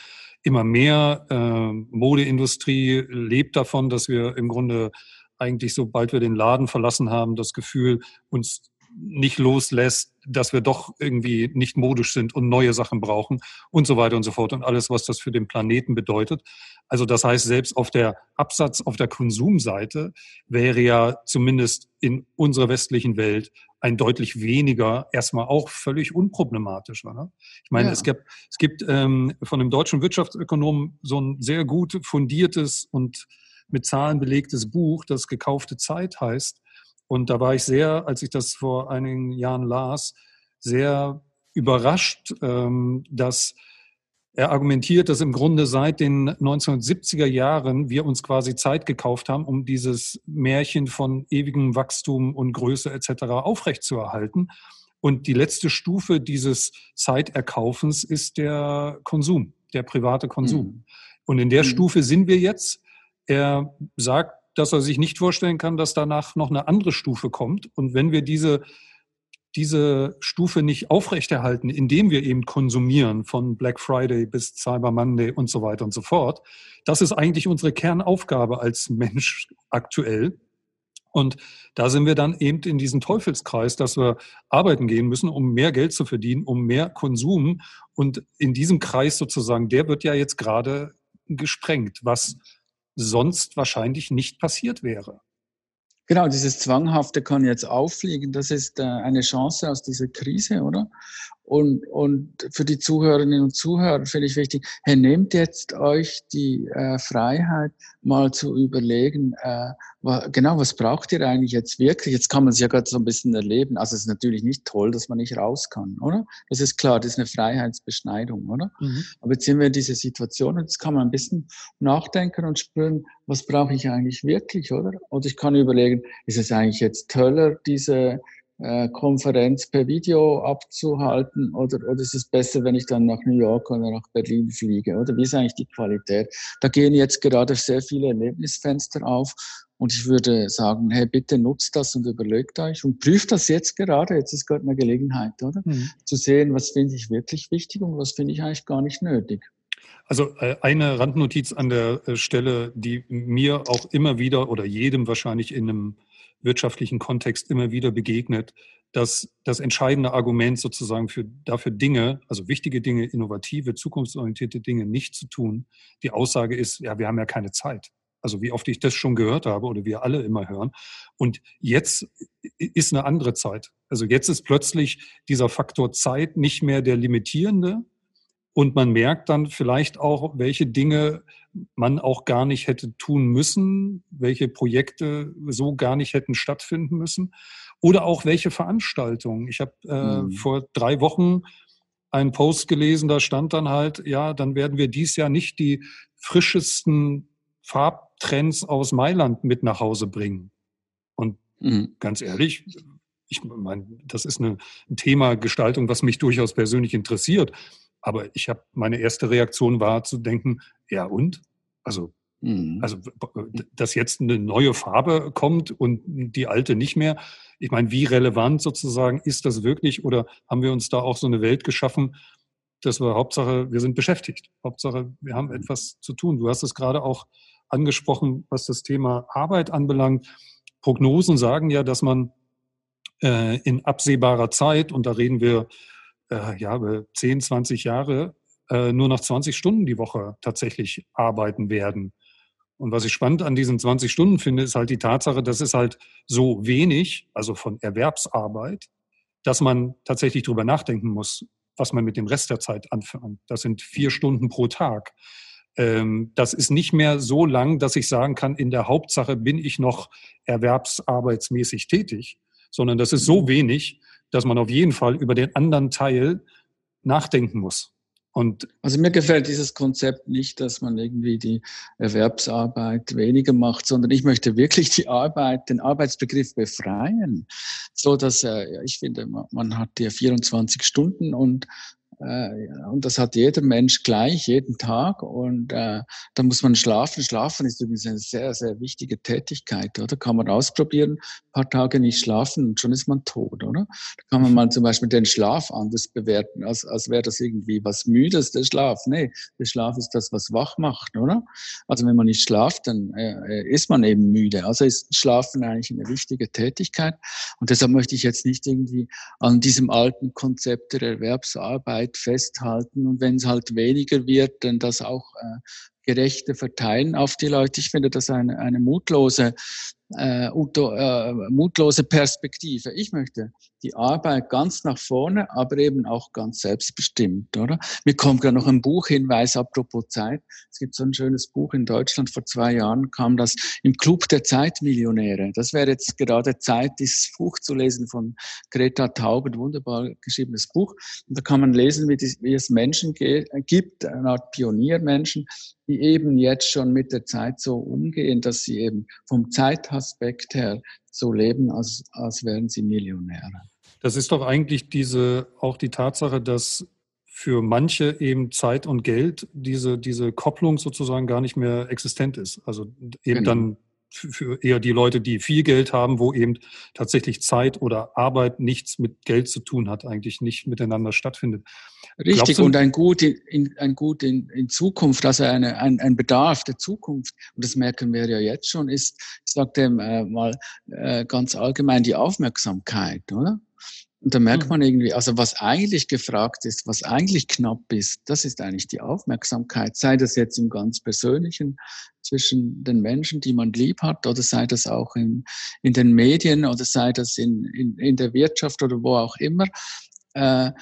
[SPEAKER 3] immer mehr. Äh, Modeindustrie lebt davon, dass wir im Grunde eigentlich, sobald wir den Laden verlassen haben, das Gefühl, uns nicht loslässt, dass wir doch irgendwie nicht modisch sind und neue Sachen brauchen und so weiter und so fort und alles, was das für den Planeten bedeutet. Also das heißt, selbst auf der Absatz, auf der Konsumseite wäre ja zumindest in unserer westlichen Welt ein deutlich weniger erstmal auch völlig unproblematisch. Ne? Ich meine, ja. es gibt, es gibt ähm, von einem deutschen Wirtschaftsökonomen so ein sehr gut fundiertes und mit Zahlen belegtes Buch, das gekaufte Zeit heißt. Und da war ich sehr, als ich das vor einigen Jahren las, sehr überrascht, ähm, dass er argumentiert, dass im Grunde seit den 1970er Jahren wir uns quasi Zeit gekauft haben, um dieses Märchen von ewigem Wachstum und Größe etc. aufrechtzuerhalten. Und die letzte Stufe dieses Zeiterkaufens ist der Konsum, der private Konsum. Mhm. Und in der mhm. Stufe sind wir jetzt. Er sagt, dass er sich nicht vorstellen kann, dass danach noch eine andere Stufe kommt. Und wenn wir diese, diese Stufe nicht aufrechterhalten, indem wir eben konsumieren von Black Friday bis Cyber Monday und so weiter und so fort, das ist eigentlich unsere Kernaufgabe als Mensch aktuell. Und da sind wir dann eben in diesem Teufelskreis, dass wir arbeiten gehen müssen, um mehr Geld zu verdienen, um mehr Konsum. Und in diesem Kreis sozusagen, der wird ja jetzt gerade gesprengt, was sonst wahrscheinlich nicht passiert wäre.
[SPEAKER 4] Genau, dieses Zwanghafte kann jetzt auffliegen. Das ist äh, eine Chance aus dieser Krise, oder? Und, und für die Zuhörerinnen und Zuhörer finde ich wichtig, hey, nehmt jetzt euch die äh, Freiheit, mal zu überlegen, äh, genau, was braucht ihr eigentlich jetzt wirklich? Jetzt kann man es ja gerade so ein bisschen erleben. Also es ist natürlich nicht toll, dass man nicht raus kann, oder? Das ist klar, das ist eine Freiheitsbeschneidung, oder? Mhm. Aber jetzt sind wir in dieser Situation und jetzt kann man ein bisschen nachdenken und spüren, was brauche ich eigentlich wirklich, oder? Und ich kann überlegen, ist es eigentlich jetzt toller, diese Konferenz per Video abzuhalten oder, oder ist es besser, wenn ich dann nach New York oder nach Berlin fliege? Oder wie ist eigentlich die Qualität? Da gehen jetzt gerade sehr viele Erlebnisfenster auf und ich würde sagen, hey, bitte nutzt das und überlegt euch und prüft das jetzt gerade. Jetzt ist gerade eine Gelegenheit, oder? Mhm. Zu sehen, was finde ich wirklich wichtig und was finde ich eigentlich gar nicht nötig.
[SPEAKER 3] Also äh, eine Randnotiz an der äh, Stelle, die mir auch immer wieder oder jedem wahrscheinlich in einem wirtschaftlichen Kontext immer wieder begegnet, dass das entscheidende Argument sozusagen für, dafür Dinge, also wichtige Dinge, innovative, zukunftsorientierte Dinge nicht zu tun, die Aussage ist, ja, wir haben ja keine Zeit. Also wie oft ich das schon gehört habe oder wir alle immer hören. Und jetzt ist eine andere Zeit. Also jetzt ist plötzlich dieser Faktor Zeit nicht mehr der limitierende, und man merkt dann vielleicht auch, welche Dinge man auch gar nicht hätte tun müssen, welche Projekte so gar nicht hätten stattfinden müssen oder auch welche Veranstaltungen. Ich habe äh, mhm. vor drei Wochen einen Post gelesen, da stand dann halt, ja, dann werden wir dies Jahr nicht die frischesten Farbtrends aus Mailand mit nach Hause bringen. Und mhm. ganz ehrlich, ich meine, das ist eine, ein Thema Gestaltung, was mich durchaus persönlich interessiert. Aber ich habe meine erste Reaktion war zu denken, ja und? Also, mhm. also dass jetzt eine neue Farbe kommt und die alte nicht mehr. Ich meine, wie relevant sozusagen ist das wirklich? Oder haben wir uns da auch so eine Welt geschaffen, dass wir Hauptsache, wir sind beschäftigt. Hauptsache, wir haben etwas zu tun. Du hast es gerade auch angesprochen, was das Thema Arbeit anbelangt. Prognosen sagen ja, dass man äh, in absehbarer Zeit, und da reden wir äh, ja, 10, 20 Jahre äh, nur noch 20 Stunden die Woche tatsächlich arbeiten werden. Und was ich spannend an diesen 20 Stunden finde, ist halt die Tatsache, dass es halt so wenig, also von Erwerbsarbeit, dass man tatsächlich drüber nachdenken muss, was man mit dem Rest der Zeit anfängt. Das sind vier Stunden pro Tag. Ähm, das ist nicht mehr so lang, dass ich sagen kann, in der Hauptsache bin ich noch erwerbsarbeitsmäßig tätig, sondern das ist so wenig, dass man auf jeden Fall über den anderen Teil nachdenken muss.
[SPEAKER 4] Und also mir gefällt dieses Konzept nicht, dass man irgendwie die Erwerbsarbeit weniger macht, sondern ich möchte wirklich die Arbeit, den Arbeitsbegriff befreien, so dass äh, ich finde, man hat hier 24 Stunden und und das hat jeder Mensch gleich, jeden Tag. Und äh, da muss man schlafen. Schlafen ist übrigens eine sehr, sehr wichtige Tätigkeit, oder? Kann man ausprobieren, ein paar Tage nicht schlafen und schon ist man tot, oder? Da kann man mal zum Beispiel den Schlaf anders bewerten, als, als wäre das irgendwie was Müdes, der Schlaf. Nee, der Schlaf ist das, was wach macht, oder? Also wenn man nicht schlaft, dann äh, ist man eben müde. Also ist Schlafen eigentlich eine wichtige Tätigkeit. Und deshalb möchte ich jetzt nicht irgendwie an diesem alten Konzept der Erwerbsarbeit festhalten. Und wenn es halt weniger wird, dann das auch äh, gerechter verteilen auf die Leute. Ich finde das eine, eine mutlose äh, uto, äh, mutlose Perspektive. Ich möchte die Arbeit ganz nach vorne, aber eben auch ganz selbstbestimmt, oder? Mir kommt gerade noch ein Buchhinweis apropos Zeit. Es gibt so ein schönes Buch in Deutschland. Vor zwei Jahren kam das im Club der Zeitmillionäre. Das wäre jetzt gerade Zeit, dieses Buch zu lesen von Greta Taub, ein wunderbar geschriebenes Buch. Und da kann man lesen, wie, die, wie es Menschen gibt, eine Art Pioniermenschen, die eben jetzt schon mit der Zeit so umgehen, dass sie eben vom Zeitaspekt her so leben, als, als wären sie Millionäre.
[SPEAKER 3] Das ist doch eigentlich diese, auch die Tatsache, dass für manche eben Zeit und Geld diese, diese Kopplung sozusagen gar nicht mehr existent ist. Also eben genau. dann für eher die Leute, die viel Geld haben, wo eben tatsächlich Zeit oder Arbeit nichts mit Geld zu tun hat, eigentlich nicht miteinander stattfindet.
[SPEAKER 4] Richtig, du, und ein Gut, in, ein Gut in, in Zukunft, also eine, ein, ein Bedarf der Zukunft, und das merken wir ja jetzt schon, ist, ich sage dem äh, mal äh, ganz allgemein, die Aufmerksamkeit, oder? Und da merkt hm. man irgendwie, also was eigentlich gefragt ist, was eigentlich knapp ist, das ist eigentlich die Aufmerksamkeit. Sei das jetzt im ganz Persönlichen zwischen den Menschen, die man lieb hat, oder sei das auch in, in den Medien, oder sei das in, in, in der Wirtschaft oder wo auch immer. Äh,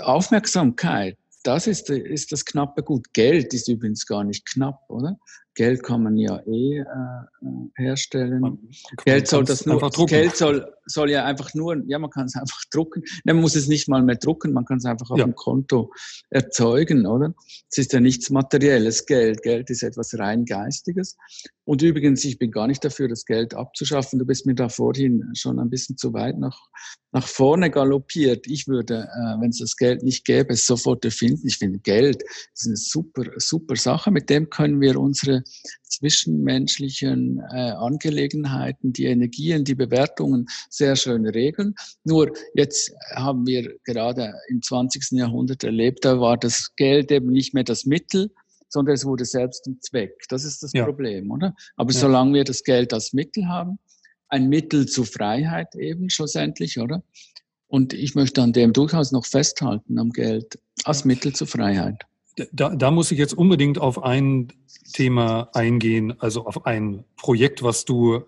[SPEAKER 4] Aufmerksamkeit, das ist, ist das knappe Gut. Geld ist übrigens gar nicht knapp, oder? Geld kann man ja eh äh, äh herstellen. Man, Geld soll das nur, Geld soll, soll ja einfach nur, ja, man kann es einfach drucken. Man muss es nicht mal mehr drucken, man kann es einfach auf ja. dem Konto erzeugen, oder? Es ist ja nichts materielles Geld. Geld ist etwas rein Geistiges. Und übrigens, ich bin gar nicht dafür, das Geld abzuschaffen. Du bist mir da vorhin schon ein bisschen zu weit nach, nach vorne galoppiert. Ich würde, äh, wenn es das Geld nicht gäbe, es sofort erfinden. Ich finde, Geld ist eine super, super Sache. Mit dem können wir unsere zwischenmenschlichen äh, Angelegenheiten, die Energien, die Bewertungen sehr schön regeln. Nur jetzt haben wir gerade im 20. Jahrhundert erlebt, da war das Geld eben nicht mehr das Mittel, sondern es wurde selbst ein Zweck. Das ist das ja. Problem, oder? Aber ja. solange wir das Geld als Mittel haben, ein Mittel zur Freiheit eben schlussendlich, oder? Und ich möchte an dem durchaus noch festhalten, am Geld als Mittel zur Freiheit.
[SPEAKER 3] Da, da muss ich jetzt unbedingt auf ein Thema eingehen, also auf ein Projekt, was du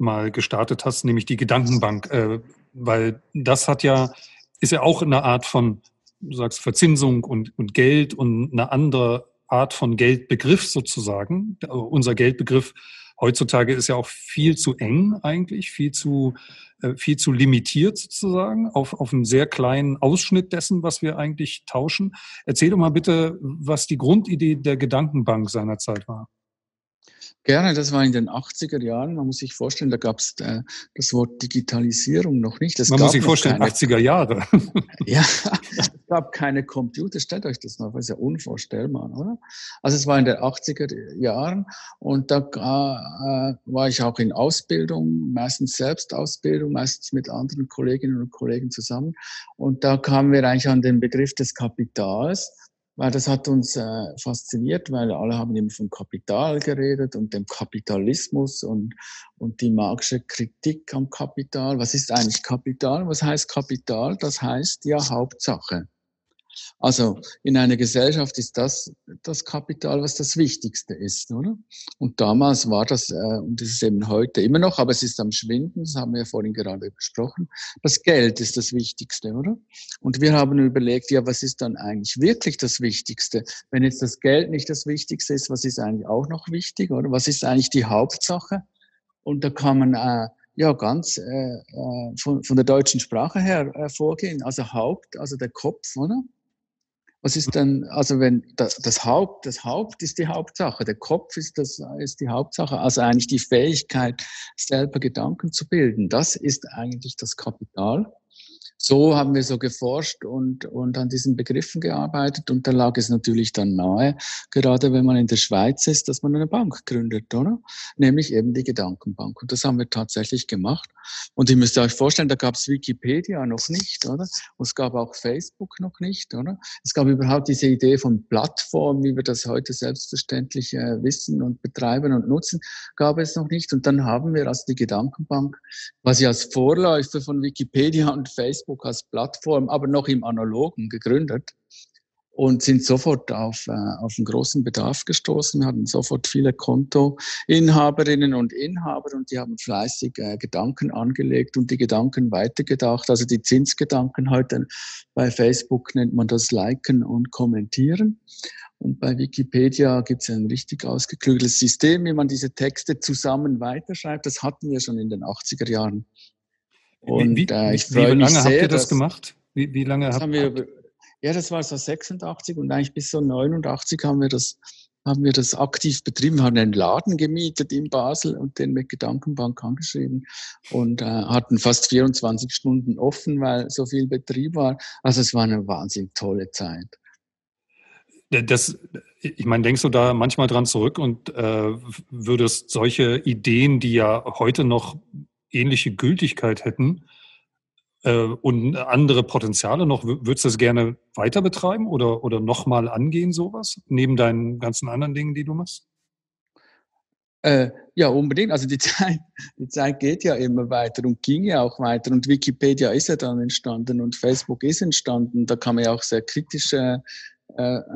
[SPEAKER 3] mal gestartet hast, nämlich die Gedankenbank, äh, weil das hat ja, ist ja auch eine Art von, du sagst Verzinsung und, und Geld und eine andere Art von Geldbegriff sozusagen. Unser Geldbegriff heutzutage ist ja auch viel zu eng eigentlich, viel zu, äh, viel zu limitiert sozusagen auf, auf einen sehr kleinen Ausschnitt dessen, was wir eigentlich tauschen. Erzähl doch mal bitte, was die Grundidee der Gedankenbank seinerzeit war.
[SPEAKER 4] Gerne, das war in den 80er Jahren. Man muss sich vorstellen, da gab es äh, das Wort Digitalisierung noch nicht.
[SPEAKER 3] Das Man muss sich vorstellen, keine, 80er Jahre.
[SPEAKER 4] ja, es gab keine Computer. Stellt euch das mal, das ist ja unvorstellbar, oder? Also es war in den 80er Jahren und da äh, war ich auch in Ausbildung, meistens Selbstausbildung, meistens mit anderen Kolleginnen und Kollegen zusammen. Und da kamen wir eigentlich an den Begriff des Kapitals weil das hat uns äh, fasziniert, weil alle haben eben vom Kapital geredet und dem Kapitalismus und, und die magische Kritik am Kapital. Was ist eigentlich Kapital? Was heißt Kapital? Das heißt ja Hauptsache. Also in einer Gesellschaft ist das das Kapital, was das Wichtigste ist, oder? Und damals war das, äh, und das ist eben heute immer noch, aber es ist am Schwinden, das haben wir vorhin gerade besprochen, das Geld ist das Wichtigste, oder? Und wir haben überlegt, ja, was ist dann eigentlich wirklich das Wichtigste? Wenn jetzt das Geld nicht das Wichtigste ist, was ist eigentlich auch noch wichtig, oder? Was ist eigentlich die Hauptsache? Und da kann man äh, ja ganz äh, äh von, von der deutschen Sprache her äh, vorgehen. Also Haupt, also der Kopf, oder? Was ist denn, also wenn das, das Haupt, das Haupt ist die Hauptsache, der Kopf ist das, ist die Hauptsache, also eigentlich die Fähigkeit, selber Gedanken zu bilden. Das ist eigentlich das Kapital. So haben wir so geforscht und, und an diesen Begriffen gearbeitet. Und da lag es natürlich dann nahe, gerade wenn man in der Schweiz ist, dass man eine Bank gründet, oder? Nämlich eben die Gedankenbank. Und das haben wir tatsächlich gemacht. Und ihr müsst euch vorstellen, da gab es Wikipedia noch nicht, oder? Und es gab auch Facebook noch nicht, oder? Es gab überhaupt diese Idee von Plattform, wie wir das heute selbstverständlich äh, wissen und betreiben und nutzen, gab es noch nicht. Und dann haben wir also die Gedankenbank quasi als Vorläufer von Wikipedia und Facebook als Plattform, aber noch im Analogen gegründet und sind sofort auf, äh, auf einen großen Bedarf gestoßen. Hatten sofort viele Kontoinhaberinnen und Inhaber und die haben fleißig äh, Gedanken angelegt und die Gedanken weitergedacht. Also die Zinsgedanken heute bei Facebook nennt man das Liken und Kommentieren. Und bei Wikipedia gibt es ein richtig ausgeklügeltes System, wie man diese Texte zusammen weiterschreibt. Das hatten wir schon in den 80er Jahren.
[SPEAKER 3] Und wie, äh, ich wie, wie lange sehr, habt ihr das gemacht? Wie, wie lange
[SPEAKER 4] habt,
[SPEAKER 3] haben
[SPEAKER 4] wir? Ja, das war so 86 und eigentlich bis so 89 haben wir das haben wir das aktiv betrieben. Wir haben einen Laden gemietet in Basel und den mit Gedankenbank angeschrieben und äh, hatten fast 24 Stunden offen, weil so viel Betrieb war. Also es war eine wahnsinnig tolle Zeit.
[SPEAKER 3] Das, ich meine, denkst du da manchmal dran zurück und äh, würdest solche Ideen, die ja heute noch ähnliche Gültigkeit hätten äh, und andere Potenziale noch, würdest du das gerne weiter betreiben oder, oder nochmal angehen, sowas, neben deinen ganzen anderen Dingen, die du machst?
[SPEAKER 4] Äh, ja, unbedingt. Also die Zeit, die Zeit geht ja immer weiter und ging ja auch weiter. Und Wikipedia ist ja dann entstanden und Facebook ist entstanden. Da kann man ja auch sehr kritische äh,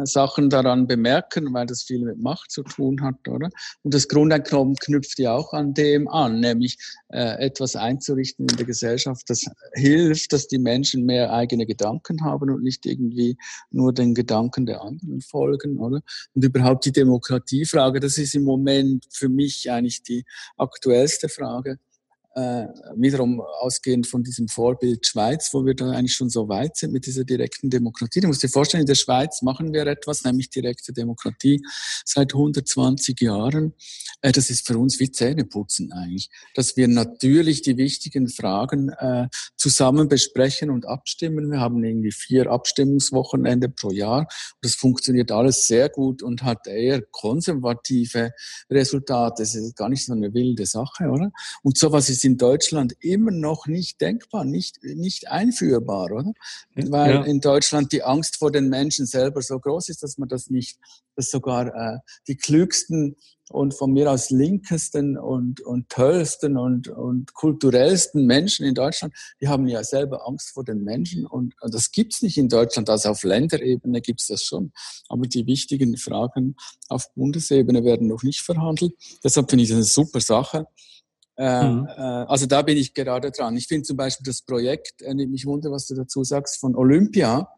[SPEAKER 4] Sachen daran bemerken, weil das viel mit Macht zu tun hat, oder? Und das Grundeinkommen knüpft ja auch an dem an, nämlich äh, etwas einzurichten in der Gesellschaft, das hilft, dass die Menschen mehr eigene Gedanken haben und nicht irgendwie nur den Gedanken der anderen folgen, oder? Und überhaupt die Demokratiefrage, das ist im Moment für mich eigentlich die aktuellste Frage äh, wiederum ausgehend von diesem Vorbild Schweiz, wo wir da eigentlich schon so weit sind mit dieser direkten Demokratie. Du musst dir vorstellen, in der Schweiz machen wir etwas, nämlich direkte Demokratie seit 120 Jahren. Äh, das ist für uns wie Zähneputzen eigentlich, dass wir natürlich die wichtigen Fragen äh, zusammen besprechen und abstimmen. Wir haben irgendwie vier Abstimmungswochenende pro Jahr. Das funktioniert alles sehr gut und hat eher konservative Resultate. Das ist gar nicht so eine wilde Sache, oder? Und sowas ist in Deutschland immer noch nicht denkbar, nicht, nicht einführbar, oder? Weil ja. in Deutschland die Angst vor den Menschen selber so groß ist, dass man das nicht, dass sogar äh, die klügsten und von mir aus linkesten und, und tollsten und, und kulturellsten Menschen in Deutschland, die haben ja selber Angst vor den Menschen und, und das gibt's nicht in Deutschland, also auf Länderebene gibt's das schon. Aber die wichtigen Fragen auf Bundesebene werden noch nicht verhandelt. Deshalb finde ich das eine super Sache. Äh, mhm. Äh, also da bin ich gerade dran. Ich finde zum Beispiel das Projekt, äh, mich wunder, was du dazu sagst, von Olympia.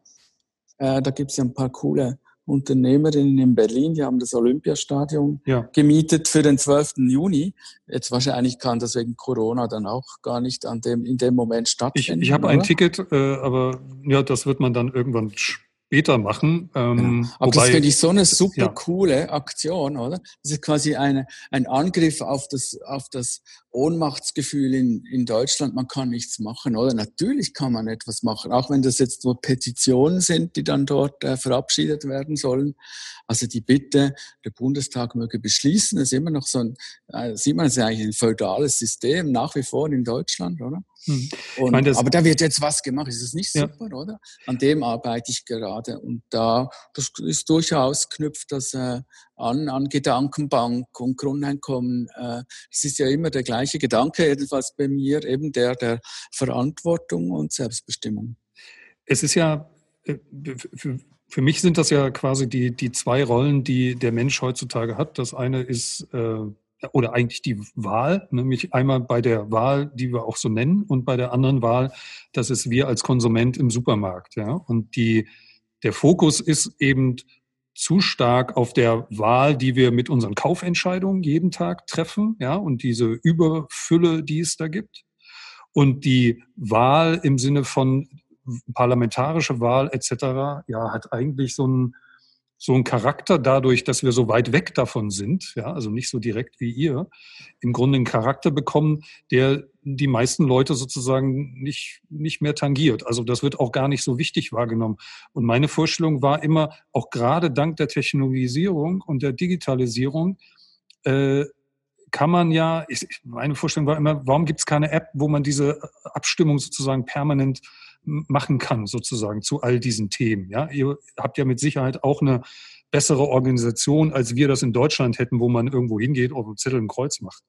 [SPEAKER 4] Äh, da gibt es ja ein paar coole Unternehmerinnen in Berlin, die haben das Olympiastadion ja. gemietet für den 12. Juni. Jetzt wahrscheinlich kann das wegen Corona dann auch gar nicht an dem, in dem Moment stattfinden.
[SPEAKER 3] Ich, ich habe ein Ticket, äh, aber ja, das wird man dann irgendwann später machen.
[SPEAKER 4] Ähm, ja. Aber wobei, das finde ich so eine super ja. coole Aktion, oder? Das ist quasi eine, ein Angriff auf das, auf das Ohnmachtsgefühl in, in Deutschland. Man kann nichts machen, oder? Natürlich kann man etwas machen, auch wenn das jetzt nur Petitionen sind, die dann dort äh, verabschiedet werden sollen. Also die Bitte, der Bundestag möge beschließen, das ist immer noch so ein, äh, sieht man, es ist eigentlich ein feudales System, nach wie vor in Deutschland, oder? Hm. Und, meine, aber da wird jetzt was gemacht. Ist das nicht super, ja. oder? An dem arbeite ich gerade. Und da, das ist durchaus knüpft das äh, an, an Gedankenbank und Grundeinkommen. Äh, das ist ja immer der gleiche Gedanke, jedenfalls bei mir, eben der der Verantwortung und Selbstbestimmung.
[SPEAKER 3] Es ist ja, äh, für, für mich sind das ja quasi die, die zwei Rollen, die der Mensch heutzutage hat. Das eine ist, äh, oder eigentlich die Wahl, nämlich einmal bei der Wahl, die wir auch so nennen, und bei der anderen Wahl, das ist wir als Konsument im Supermarkt. Ja? Und die, der Fokus ist eben zu stark auf der Wahl, die wir mit unseren Kaufentscheidungen jeden Tag treffen, ja, und diese Überfülle, die es da gibt. Und die Wahl im Sinne von parlamentarische Wahl etc., ja, hat eigentlich so ein so einen Charakter dadurch, dass wir so weit weg davon sind, ja, also nicht so direkt wie ihr, im Grunde einen Charakter bekommen, der die meisten Leute sozusagen nicht, nicht mehr tangiert. Also das wird auch gar nicht so wichtig wahrgenommen. Und meine Vorstellung war immer, auch gerade dank der Technologisierung und der Digitalisierung, äh, kann man ja, ich, meine Vorstellung war immer, warum gibt es keine App, wo man diese Abstimmung sozusagen permanent machen kann, sozusagen zu all diesen Themen. Ja, ihr habt ja mit Sicherheit auch eine bessere Organisation, als wir das in Deutschland hätten, wo man irgendwo hingeht und einen Zettel ein Kreuz macht.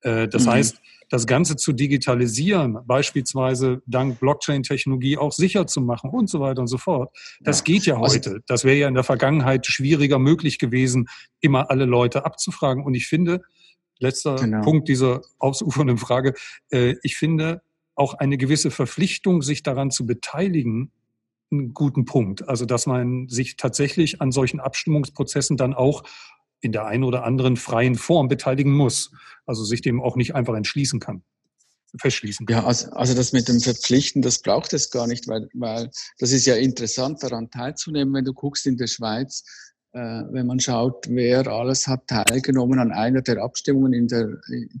[SPEAKER 3] Äh, das mhm. heißt, das Ganze zu digitalisieren, beispielsweise dank Blockchain-Technologie auch sicher zu machen und so weiter und so fort, das ja. geht ja also heute. Das wäre ja in der Vergangenheit schwieriger möglich gewesen, immer alle Leute abzufragen. Und ich finde, letzter genau. Punkt dieser ausufernden Frage, äh, ich finde, auch eine gewisse Verpflichtung, sich daran zu beteiligen, einen guten Punkt. Also, dass man sich tatsächlich an solchen Abstimmungsprozessen dann auch in der einen oder anderen freien Form beteiligen muss. Also sich dem auch nicht einfach entschließen kann verschließen.
[SPEAKER 4] Ja, also, also das mit dem Verpflichten, das braucht es gar nicht, weil, weil das ist ja interessant, daran teilzunehmen, wenn du guckst in der Schweiz, wenn man schaut, wer alles hat teilgenommen an einer der Abstimmungen in der,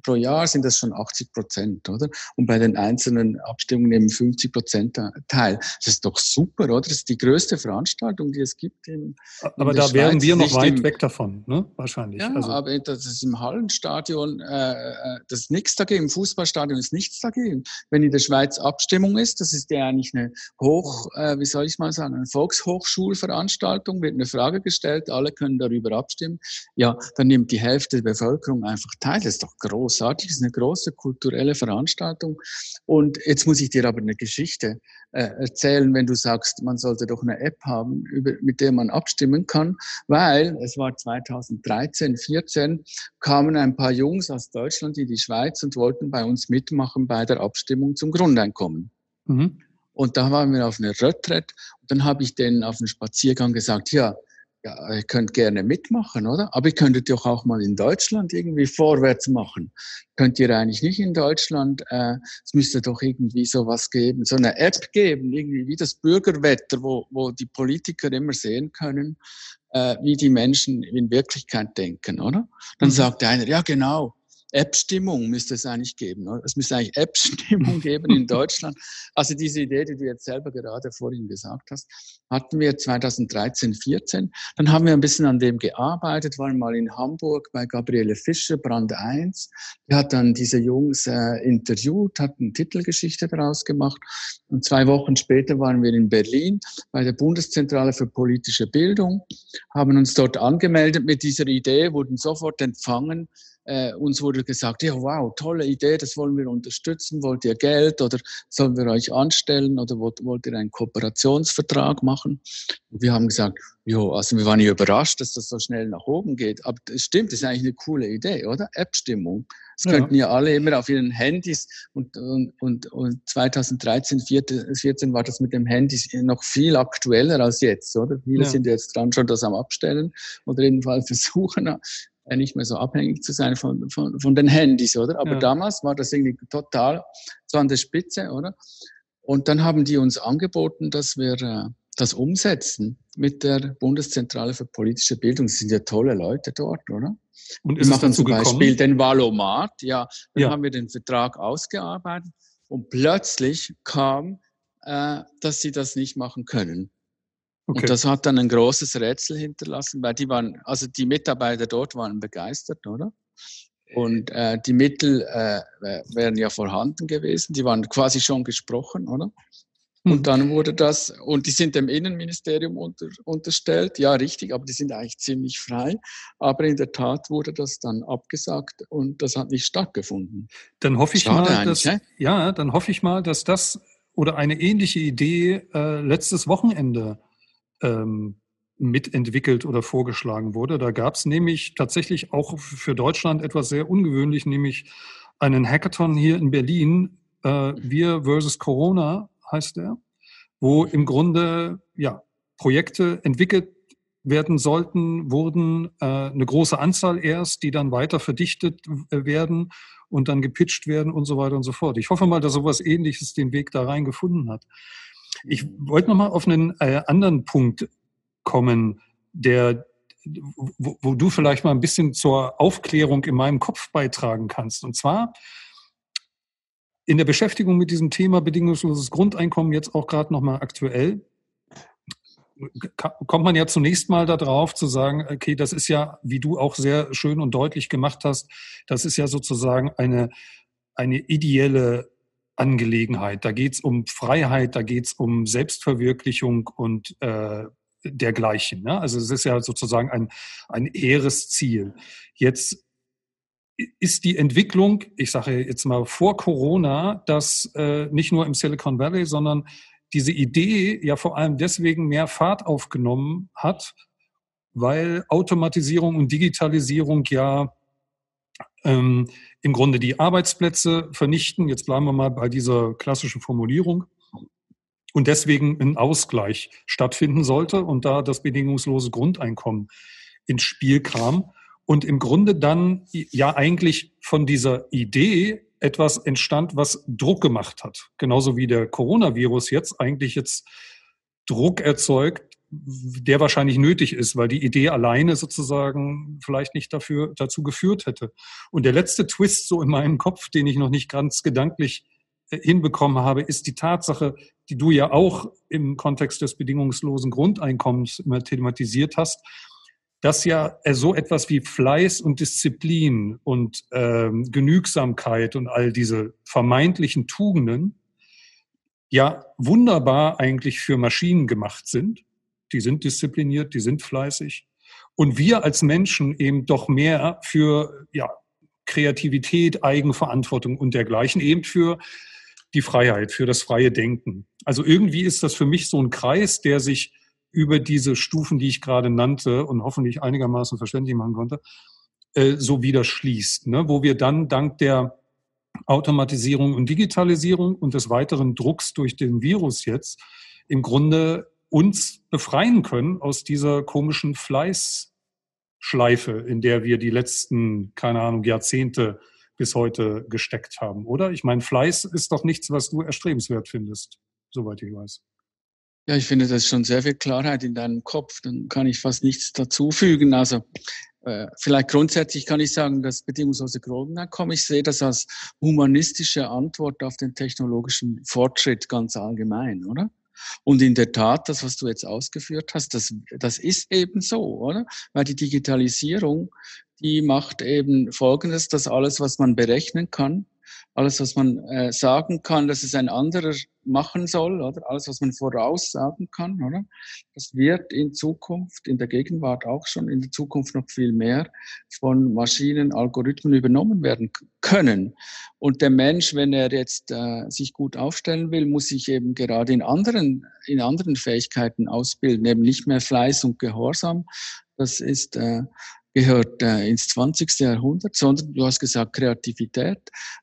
[SPEAKER 4] pro Jahr, sind das schon 80 Prozent, oder? Und bei den einzelnen Abstimmungen nehmen 50 Prozent teil. Das ist doch super, oder? Das ist die größte Veranstaltung, die es gibt. In,
[SPEAKER 3] aber da Schweiz. wären wir noch weit im, weg davon, ne? Wahrscheinlich.
[SPEAKER 4] Ja, also. aber das ist im Hallenstadion, äh, äh, das ist nichts dagegen. Im Fußballstadion ist nichts dagegen. Wenn in der Schweiz Abstimmung ist, das ist ja eigentlich eine Hoch, äh, wie soll ich mal sagen, eine Volkshochschulveranstaltung, wird eine Frage gestellt, Alle können darüber abstimmen, ja, dann nimmt die Hälfte der Bevölkerung einfach teil. Das ist doch großartig, das ist eine große kulturelle Veranstaltung. Und jetzt muss ich dir aber eine Geschichte äh, erzählen, wenn du sagst, man sollte doch eine App haben, über, mit der man abstimmen kann, weil es war 2013, 14, kamen ein paar Jungs aus Deutschland in die Schweiz und wollten bei uns mitmachen bei der Abstimmung zum Grundeinkommen. Mhm. Und da waren wir auf einer Retrette und dann habe ich denen auf dem Spaziergang gesagt, ja, ja, ihr könnt gerne mitmachen, oder? Aber ihr könntet doch auch mal in Deutschland irgendwie vorwärts machen. Könnt ihr eigentlich nicht in Deutschland, äh, es müsste doch irgendwie sowas geben, so eine App geben, irgendwie wie das Bürgerwetter, wo, wo die Politiker immer sehen können, äh, wie die Menschen in Wirklichkeit denken, oder? Dann mhm. sagt einer, ja genau, App-Stimmung müsste es eigentlich geben. Oder? Es müsste eigentlich App-Stimmung geben in Deutschland. Also diese Idee, die du jetzt selber gerade vorhin gesagt hast, hatten wir 2013, 14. Dann haben wir ein bisschen an dem gearbeitet, waren mal in Hamburg bei Gabriele Fischer, Brand 1. Die hat dann diese Jungs äh, interviewt, hat eine Titelgeschichte daraus gemacht. Und zwei Wochen später waren wir in Berlin bei der Bundeszentrale für politische Bildung, haben uns dort angemeldet mit dieser Idee, wurden sofort empfangen äh, uns wurde gesagt, ja, wow, tolle Idee, das wollen wir unterstützen. Wollt ihr Geld oder sollen wir euch anstellen oder wollt, wollt ihr einen Kooperationsvertrag machen? Und wir haben gesagt, jo, also wir waren ja überrascht, dass das so schnell nach oben geht. Aber es stimmt, das ist eigentlich eine coole Idee, oder? App-Stimmung. Das könnten ja alle immer auf ihren Handys und, und, und, und 2013, 2014 war das mit dem Handy noch viel aktueller als jetzt, oder? Viele ja. sind jetzt dran schon das am Abstellen oder jedenfalls versuchen, nicht mehr so abhängig zu sein von, von, von den Handys, oder? Aber ja. damals war das irgendwie total so an der Spitze, oder? Und dann haben die uns angeboten, dass wir äh, das umsetzen mit der Bundeszentrale für politische Bildung. Das sind ja tolle Leute dort, oder? Und ist wir machen zum Beispiel den Valomat, ja. Dann ja. haben wir den Vertrag ausgearbeitet und plötzlich kam, äh, dass sie das nicht machen können. Okay. Und das hat dann ein großes Rätsel hinterlassen, weil die waren, also die Mitarbeiter dort waren begeistert, oder? Und äh, die Mittel äh, wären ja vorhanden gewesen, die waren quasi schon gesprochen, oder? Und hm. dann wurde das, und die sind dem Innenministerium unter, unterstellt, ja richtig, aber die sind eigentlich ziemlich frei. Aber in der Tat wurde das dann abgesagt und das hat nicht stattgefunden.
[SPEAKER 3] Dann hoffe ich Schade mal, dass, ja, dann hoffe ich mal, dass das oder eine ähnliche Idee äh, letztes Wochenende ähm, mitentwickelt oder vorgeschlagen wurde. Da gab es nämlich tatsächlich auch für Deutschland etwas sehr ungewöhnlich, nämlich einen Hackathon hier in Berlin, äh, Wir versus Corona heißt der, wo im Grunde ja, Projekte entwickelt werden sollten, wurden äh, eine große Anzahl erst, die dann weiter verdichtet äh, werden und dann gepitcht werden und so weiter und so fort. Ich hoffe mal, dass sowas ähnliches den Weg da rein gefunden hat. Ich wollte noch mal auf einen äh, anderen Punkt kommen. der, wo, wo du vielleicht mal ein bisschen zur Aufklärung in meinem Kopf beitragen kannst. Und zwar in der Beschäftigung mit diesem Thema bedingungsloses Grundeinkommen jetzt auch gerade nochmal aktuell, kommt man ja zunächst mal darauf zu sagen, okay, das ist ja, wie du auch sehr schön und deutlich gemacht hast, das ist ja sozusagen eine, eine ideelle Angelegenheit. Da geht es um Freiheit, da geht es um Selbstverwirklichung und äh, dergleichen. Ne? Also es ist ja sozusagen ein, ein hehres Ziel. Jetzt ist die Entwicklung, ich sage jetzt mal vor Corona, dass äh, nicht nur im Silicon Valley, sondern diese Idee ja vor allem deswegen mehr Fahrt aufgenommen hat, weil Automatisierung und Digitalisierung ja ähm, im Grunde die Arbeitsplätze vernichten. Jetzt bleiben wir mal bei dieser klassischen Formulierung. Und deswegen ein Ausgleich stattfinden sollte und da das bedingungslose Grundeinkommen ins Spiel kam. Und im Grunde dann ja eigentlich von dieser Idee etwas entstand, was Druck gemacht hat. Genauso wie der Coronavirus jetzt eigentlich jetzt Druck erzeugt, der wahrscheinlich nötig ist, weil die Idee alleine sozusagen vielleicht nicht dafür, dazu geführt hätte. Und der letzte Twist so in meinem Kopf, den ich noch nicht ganz gedanklich äh, hinbekommen habe, ist die Tatsache, die du ja auch im Kontext des bedingungslosen Grundeinkommens immer thematisiert hast, dass ja so etwas wie Fleiß und Disziplin und ähm, Genügsamkeit und all diese vermeintlichen Tugenden ja wunderbar eigentlich für Maschinen gemacht sind. Die sind diszipliniert, die sind fleißig. Und wir als Menschen eben doch mehr für ja, Kreativität, Eigenverantwortung und dergleichen, eben für die Freiheit, für das freie Denken. Also irgendwie ist das für mich so ein Kreis, der sich über diese Stufen, die ich gerade nannte und hoffentlich einigermaßen verständlich machen konnte, äh, so wieder schließt, ne? wo wir dann dank der Automatisierung und Digitalisierung und des weiteren Drucks durch den Virus jetzt im Grunde uns befreien können aus dieser komischen Fleißschleife, in der wir die letzten, keine Ahnung, Jahrzehnte bis heute gesteckt haben, oder? Ich meine, Fleiß ist doch nichts, was du erstrebenswert findest, soweit ich weiß.
[SPEAKER 4] Ja, ich finde, das ist schon sehr viel Klarheit in deinem Kopf. Dann kann ich fast nichts dazufügen. Also äh, vielleicht grundsätzlich kann ich sagen, das bedingungslose Grundeinkommen, ich sehe das als humanistische Antwort auf den technologischen Fortschritt ganz allgemein, oder? Und in der Tat, das, was du jetzt ausgeführt hast, das, das ist eben so, oder? Weil die Digitalisierung, die macht eben Folgendes, dass alles, was man berechnen kann, alles, was man äh, sagen kann, dass es ein anderer machen soll, oder alles, was man voraussagen kann, oder? Das wird in Zukunft, in der Gegenwart auch schon, in der Zukunft noch viel mehr von Maschinen, Algorithmen übernommen werden können. Und der Mensch, wenn er jetzt äh, sich gut aufstellen will, muss sich eben gerade in anderen, in anderen Fähigkeiten ausbilden, eben nicht mehr Fleiß und Gehorsam. Das ist äh, gehört äh, ins 20. Jahrhundert, sondern du hast gesagt Kreativität,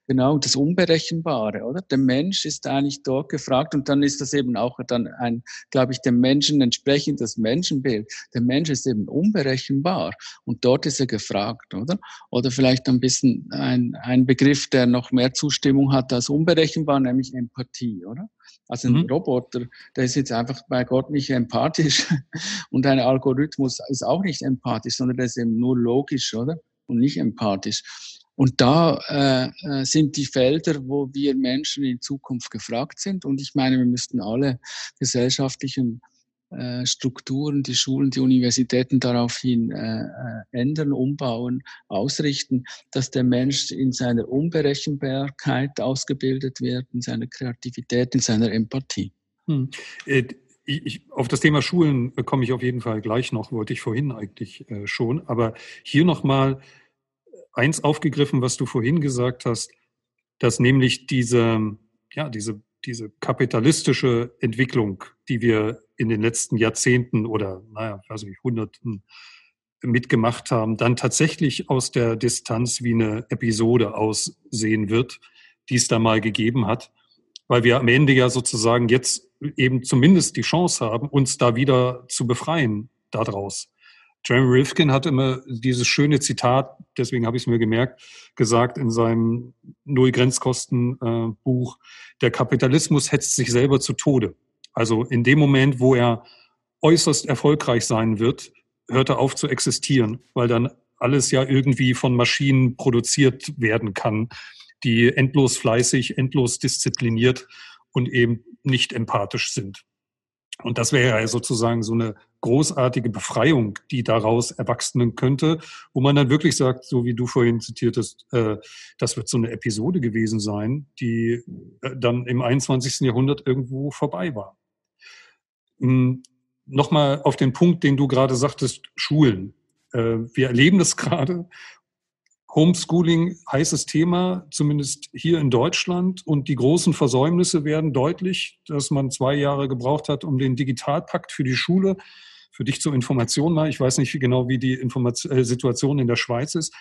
[SPEAKER 4] genau das Unberechenbare, oder? Der Mensch ist eigentlich dort gefragt und dann ist das eben auch dann ein, glaube ich, dem Menschen entsprechendes Menschenbild. Der Mensch ist eben unberechenbar und dort ist er gefragt, oder? Oder vielleicht ein bisschen ein, ein Begriff, der noch mehr Zustimmung hat als unberechenbar, nämlich Empathie, oder? Also ein mhm. Roboter, der ist jetzt einfach bei Gott nicht empathisch und ein Algorithmus ist auch nicht empathisch, sondern der ist eben nur logisch, oder? Und nicht empathisch. Und da äh, äh sind die Felder, wo wir Menschen in Zukunft gefragt sind. Und ich meine, wir müssten alle gesellschaftlichen Strukturen, die Schulen, die Universitäten daraufhin äh, äh, ändern, umbauen, ausrichten, dass der Mensch in seiner Unberechenbarkeit ausgebildet wird, in seiner Kreativität, in seiner Empathie. Hm.
[SPEAKER 3] Äh, ich, auf das Thema Schulen komme ich auf jeden Fall gleich noch, wollte ich vorhin eigentlich äh, schon. Aber hier nochmal eins aufgegriffen, was du vorhin gesagt hast, dass nämlich diese, ja, diese diese kapitalistische Entwicklung, die wir in den letzten Jahrzehnten oder, naja, weiß ich, Hunderten mitgemacht haben, dann tatsächlich aus der Distanz wie eine Episode aussehen wird, die es da mal gegeben hat, weil wir am Ende ja sozusagen jetzt eben zumindest die Chance haben, uns da wieder zu befreien daraus. Jeremy Rifkin hat immer dieses schöne Zitat, deswegen habe ich es mir gemerkt, gesagt in seinem Null-Grenzkosten-Buch, der Kapitalismus hetzt sich selber zu Tode. Also in dem Moment, wo er äußerst erfolgreich sein wird, hörte auf zu existieren, weil dann alles ja irgendwie von Maschinen produziert werden kann, die endlos fleißig, endlos diszipliniert und eben nicht empathisch sind. Und das wäre ja sozusagen so eine großartige Befreiung, die daraus erwachsenen könnte, wo man dann wirklich sagt, so wie du vorhin zitiertest, äh, das wird so eine Episode gewesen sein, die äh, dann im 21. Jahrhundert irgendwo vorbei war. Hm, Nochmal auf den Punkt, den du gerade sagtest, Schulen. Äh, wir erleben das gerade Homeschooling heißes Thema, zumindest hier in Deutschland. Und die großen Versäumnisse werden deutlich, dass man zwei Jahre gebraucht hat, um den Digitalpakt für die Schule, für dich zur Information mal, ich weiß nicht genau, wie die Information, äh, Situation in der Schweiz ist,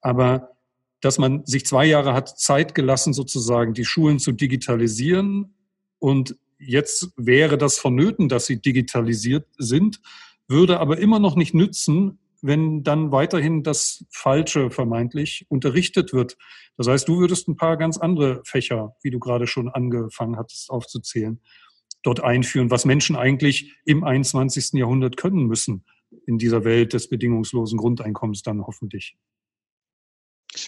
[SPEAKER 3] aber dass man sich zwei Jahre hat Zeit gelassen, sozusagen die Schulen zu digitalisieren. Und jetzt wäre das vonnöten, dass sie digitalisiert sind, würde aber immer noch nicht nützen, wenn dann weiterhin das Falsche vermeintlich unterrichtet wird. Das heißt, du würdest ein paar ganz andere Fächer, wie du gerade schon angefangen hattest aufzuzählen, dort einführen, was Menschen eigentlich im 21. Jahrhundert können müssen in dieser Welt des bedingungslosen Grundeinkommens dann hoffentlich.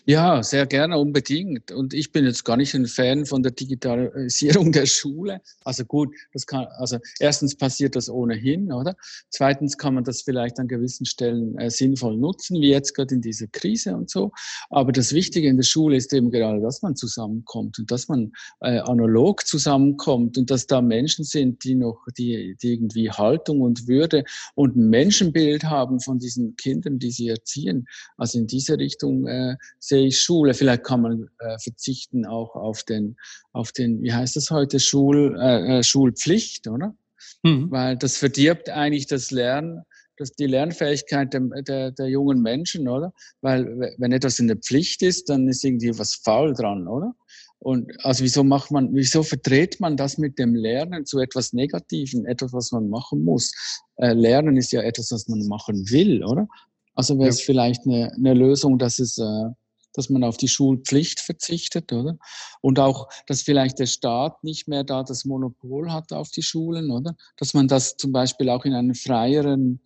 [SPEAKER 4] Ja, sehr gerne, unbedingt. Und ich bin jetzt gar nicht ein Fan von der Digitalisierung der Schule. Also gut, das kann, also erstens passiert das ohnehin, oder? Zweitens kann man das vielleicht an gewissen Stellen äh, sinnvoll nutzen, wie jetzt gerade in dieser Krise und so. Aber das Wichtige in der Schule ist eben gerade, dass man zusammenkommt und dass man äh, analog zusammenkommt und dass da Menschen sind, die noch, die, die irgendwie Haltung und Würde und ein Menschenbild haben von diesen Kindern, die sie erziehen. Also in diese Richtung äh, sehe ich Schule. Vielleicht kann man äh, verzichten auch auf den, auf den, wie heißt das heute, Schul, äh, äh, Schulpflicht, oder? Mhm. Weil das verdirbt eigentlich das Lernen, das, die Lernfähigkeit der, der, der jungen Menschen, oder? Weil wenn etwas in der Pflicht ist, dann ist irgendwie was faul dran, oder? Und also wieso macht man, wieso verdreht man das mit dem Lernen zu etwas Negativen, etwas, was man machen muss? Äh, Lernen ist ja etwas, was man machen will, oder? Also wäre es ja. vielleicht eine, eine Lösung, dass es äh, dass man auf die Schulpflicht verzichtet, oder? Und auch, dass vielleicht der Staat nicht mehr da das Monopol hat auf die Schulen, oder? Dass man das zum Beispiel auch in einen freieren,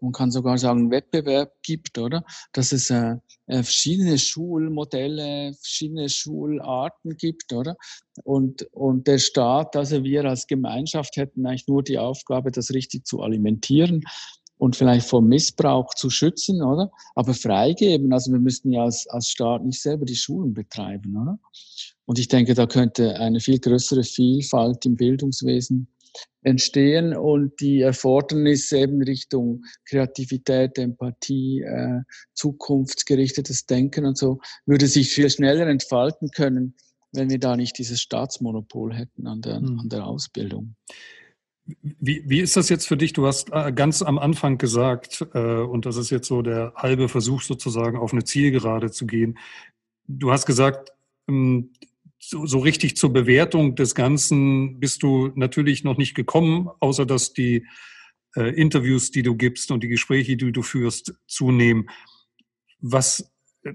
[SPEAKER 4] man kann sogar sagen, Wettbewerb gibt, oder? Dass es äh, äh, verschiedene Schulmodelle, verschiedene Schularten gibt, oder? Und, und der Staat, also wir als Gemeinschaft hätten eigentlich nur die Aufgabe, das richtig zu alimentieren und vielleicht vor Missbrauch zu schützen, oder? Aber freigeben, also wir müssten ja als, als Staat nicht selber die Schulen betreiben, oder? Und ich denke, da könnte eine viel größere Vielfalt im Bildungswesen entstehen und die Erfordernisse eben Richtung Kreativität, Empathie, äh, zukunftsgerichtetes Denken und so würde sich viel schneller entfalten können, wenn wir da nicht dieses Staatsmonopol hätten an der, hm. an der Ausbildung.
[SPEAKER 3] Wie, wie ist das jetzt für dich? Du hast äh, ganz am Anfang gesagt, äh, und das ist jetzt so der halbe Versuch sozusagen auf eine Zielgerade zu gehen. Du hast gesagt, ähm, so, so richtig zur Bewertung des Ganzen bist du natürlich noch nicht gekommen, außer dass die äh, Interviews, die du gibst und die Gespräche, die du führst, zunehmen. Was äh,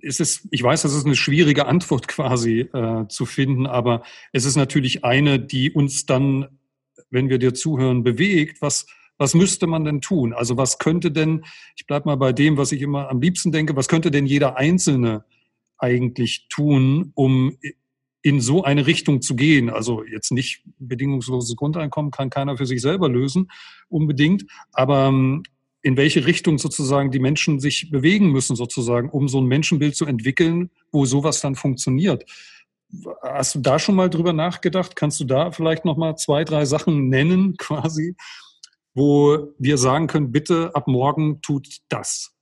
[SPEAKER 3] ist es, ich weiß, das ist eine schwierige Antwort quasi äh, zu finden, aber es ist natürlich eine, die uns dann wenn wir dir zuhören, bewegt, was, was müsste man denn tun? Also was könnte denn, ich bleibe mal bei dem, was ich immer am liebsten denke, was könnte denn jeder Einzelne eigentlich tun, um in so eine Richtung zu gehen? Also jetzt nicht bedingungsloses Grundeinkommen kann keiner für sich selber lösen, unbedingt, aber ähm, in welche Richtung sozusagen die Menschen sich bewegen müssen, sozusagen, um so ein Menschenbild zu entwickeln, wo sowas dann funktioniert. Hast du da schon mal drüber nachgedacht? Kannst du da vielleicht noch mal zwei, drei Sachen nennen, quasi, wo wir sagen können, bitte ab morgen tut das?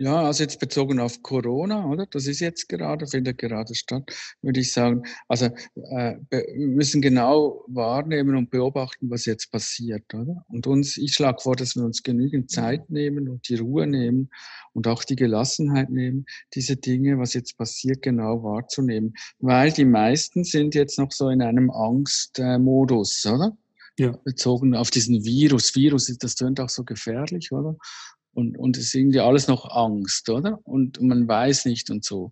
[SPEAKER 4] Ja, also jetzt bezogen auf Corona, oder? Das ist jetzt gerade, findet gerade statt, würde ich sagen. Also äh, wir müssen genau wahrnehmen und beobachten, was jetzt passiert, oder? Und uns, ich schlage vor, dass wir uns genügend Zeit nehmen und die Ruhe nehmen und auch die Gelassenheit nehmen, diese Dinge, was jetzt passiert, genau wahrzunehmen. Weil die meisten sind jetzt noch so in einem Angstmodus, oder? Ja. Bezogen auf diesen Virus. Virus, das tönt auch so gefährlich, oder? Und, und es ist irgendwie alles noch Angst, oder? Und man weiß nicht und so.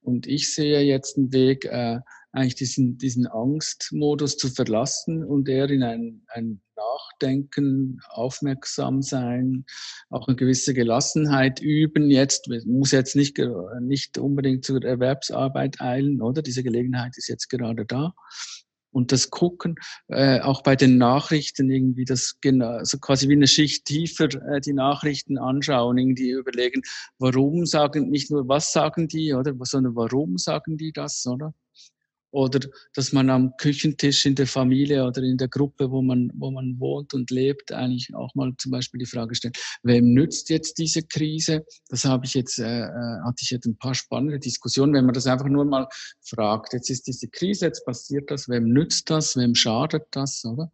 [SPEAKER 4] Und ich sehe jetzt einen Weg, äh, eigentlich diesen, diesen Angstmodus zu verlassen und eher in ein, ein Nachdenken, aufmerksam sein, auch eine gewisse Gelassenheit üben. Jetzt muss jetzt nicht, nicht unbedingt zur Erwerbsarbeit eilen, oder? Diese Gelegenheit ist jetzt gerade da und das Gucken, äh, auch bei den Nachrichten irgendwie das genau, also quasi wie eine Schicht tiefer äh, die Nachrichten anschauen, irgendwie überlegen, warum sagen, nicht nur was sagen die, oder, sondern warum sagen die das, oder? Oder dass man am Küchentisch in der Familie oder in der Gruppe, wo man, wo man wohnt und lebt, eigentlich auch mal zum Beispiel die Frage stellt, wem nützt jetzt diese Krise? Das habe ich jetzt, äh, äh, hatte ich jetzt ein paar spannende Diskussionen, wenn man das einfach nur mal fragt, jetzt ist diese Krise, jetzt passiert das, wem nützt das, wem schadet das, oder?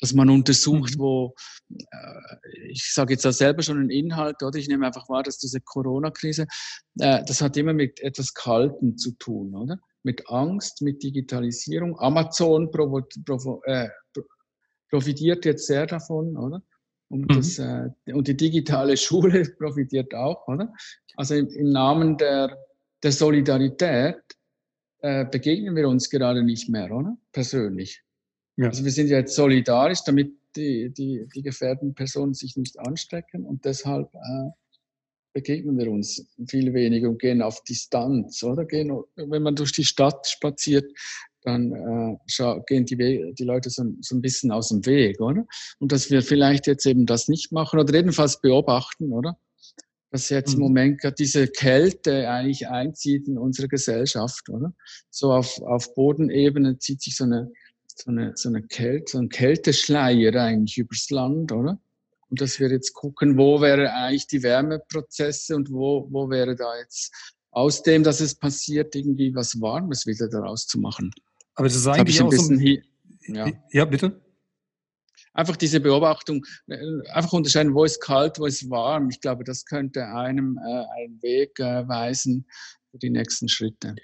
[SPEAKER 4] dass man untersucht, mhm. wo, äh, ich sage jetzt da selber schon einen Inhalt, oder ich nehme einfach wahr, dass diese Corona-Krise, äh, das hat immer mit etwas Kalten zu tun, oder? Mit Angst, mit Digitalisierung. Amazon provo, provo, äh, profitiert jetzt sehr davon, oder? Und, mhm. das, äh, und die digitale Schule profitiert auch, oder? Also im, im Namen der, der Solidarität äh, begegnen wir uns gerade nicht mehr, oder? Persönlich. Ja. Also wir sind ja jetzt solidarisch, damit die, die, die gefährdeten Personen sich nicht anstecken und deshalb äh, begegnen wir uns viel weniger und gehen auf Distanz, oder? Gehen, wenn man durch die Stadt spaziert, dann äh, gehen die, die Leute so, so, ein bisschen aus dem Weg, oder? Und dass wir vielleicht jetzt eben das nicht machen oder jedenfalls beobachten, oder? Dass jetzt im mhm. Moment gerade diese Kälte eigentlich einzieht in unsere Gesellschaft, oder? So auf, auf Bodenebene zieht sich so eine, so eine, so eine Kälte, so ein Kälteschleier eigentlich übers Land, oder? Und dass wir jetzt gucken, wo wäre eigentlich die Wärmeprozesse und wo, wo wäre da jetzt aus dem, dass es passiert, irgendwie was Warmes wieder daraus zu machen.
[SPEAKER 3] Aber das ist eigentlich auch so ein,
[SPEAKER 4] ja. ja, bitte. Einfach diese Beobachtung, äh, einfach unterscheiden, wo ist kalt, wo ist warm. Ich glaube, das könnte einem äh, einen Weg äh, weisen für die nächsten Schritte.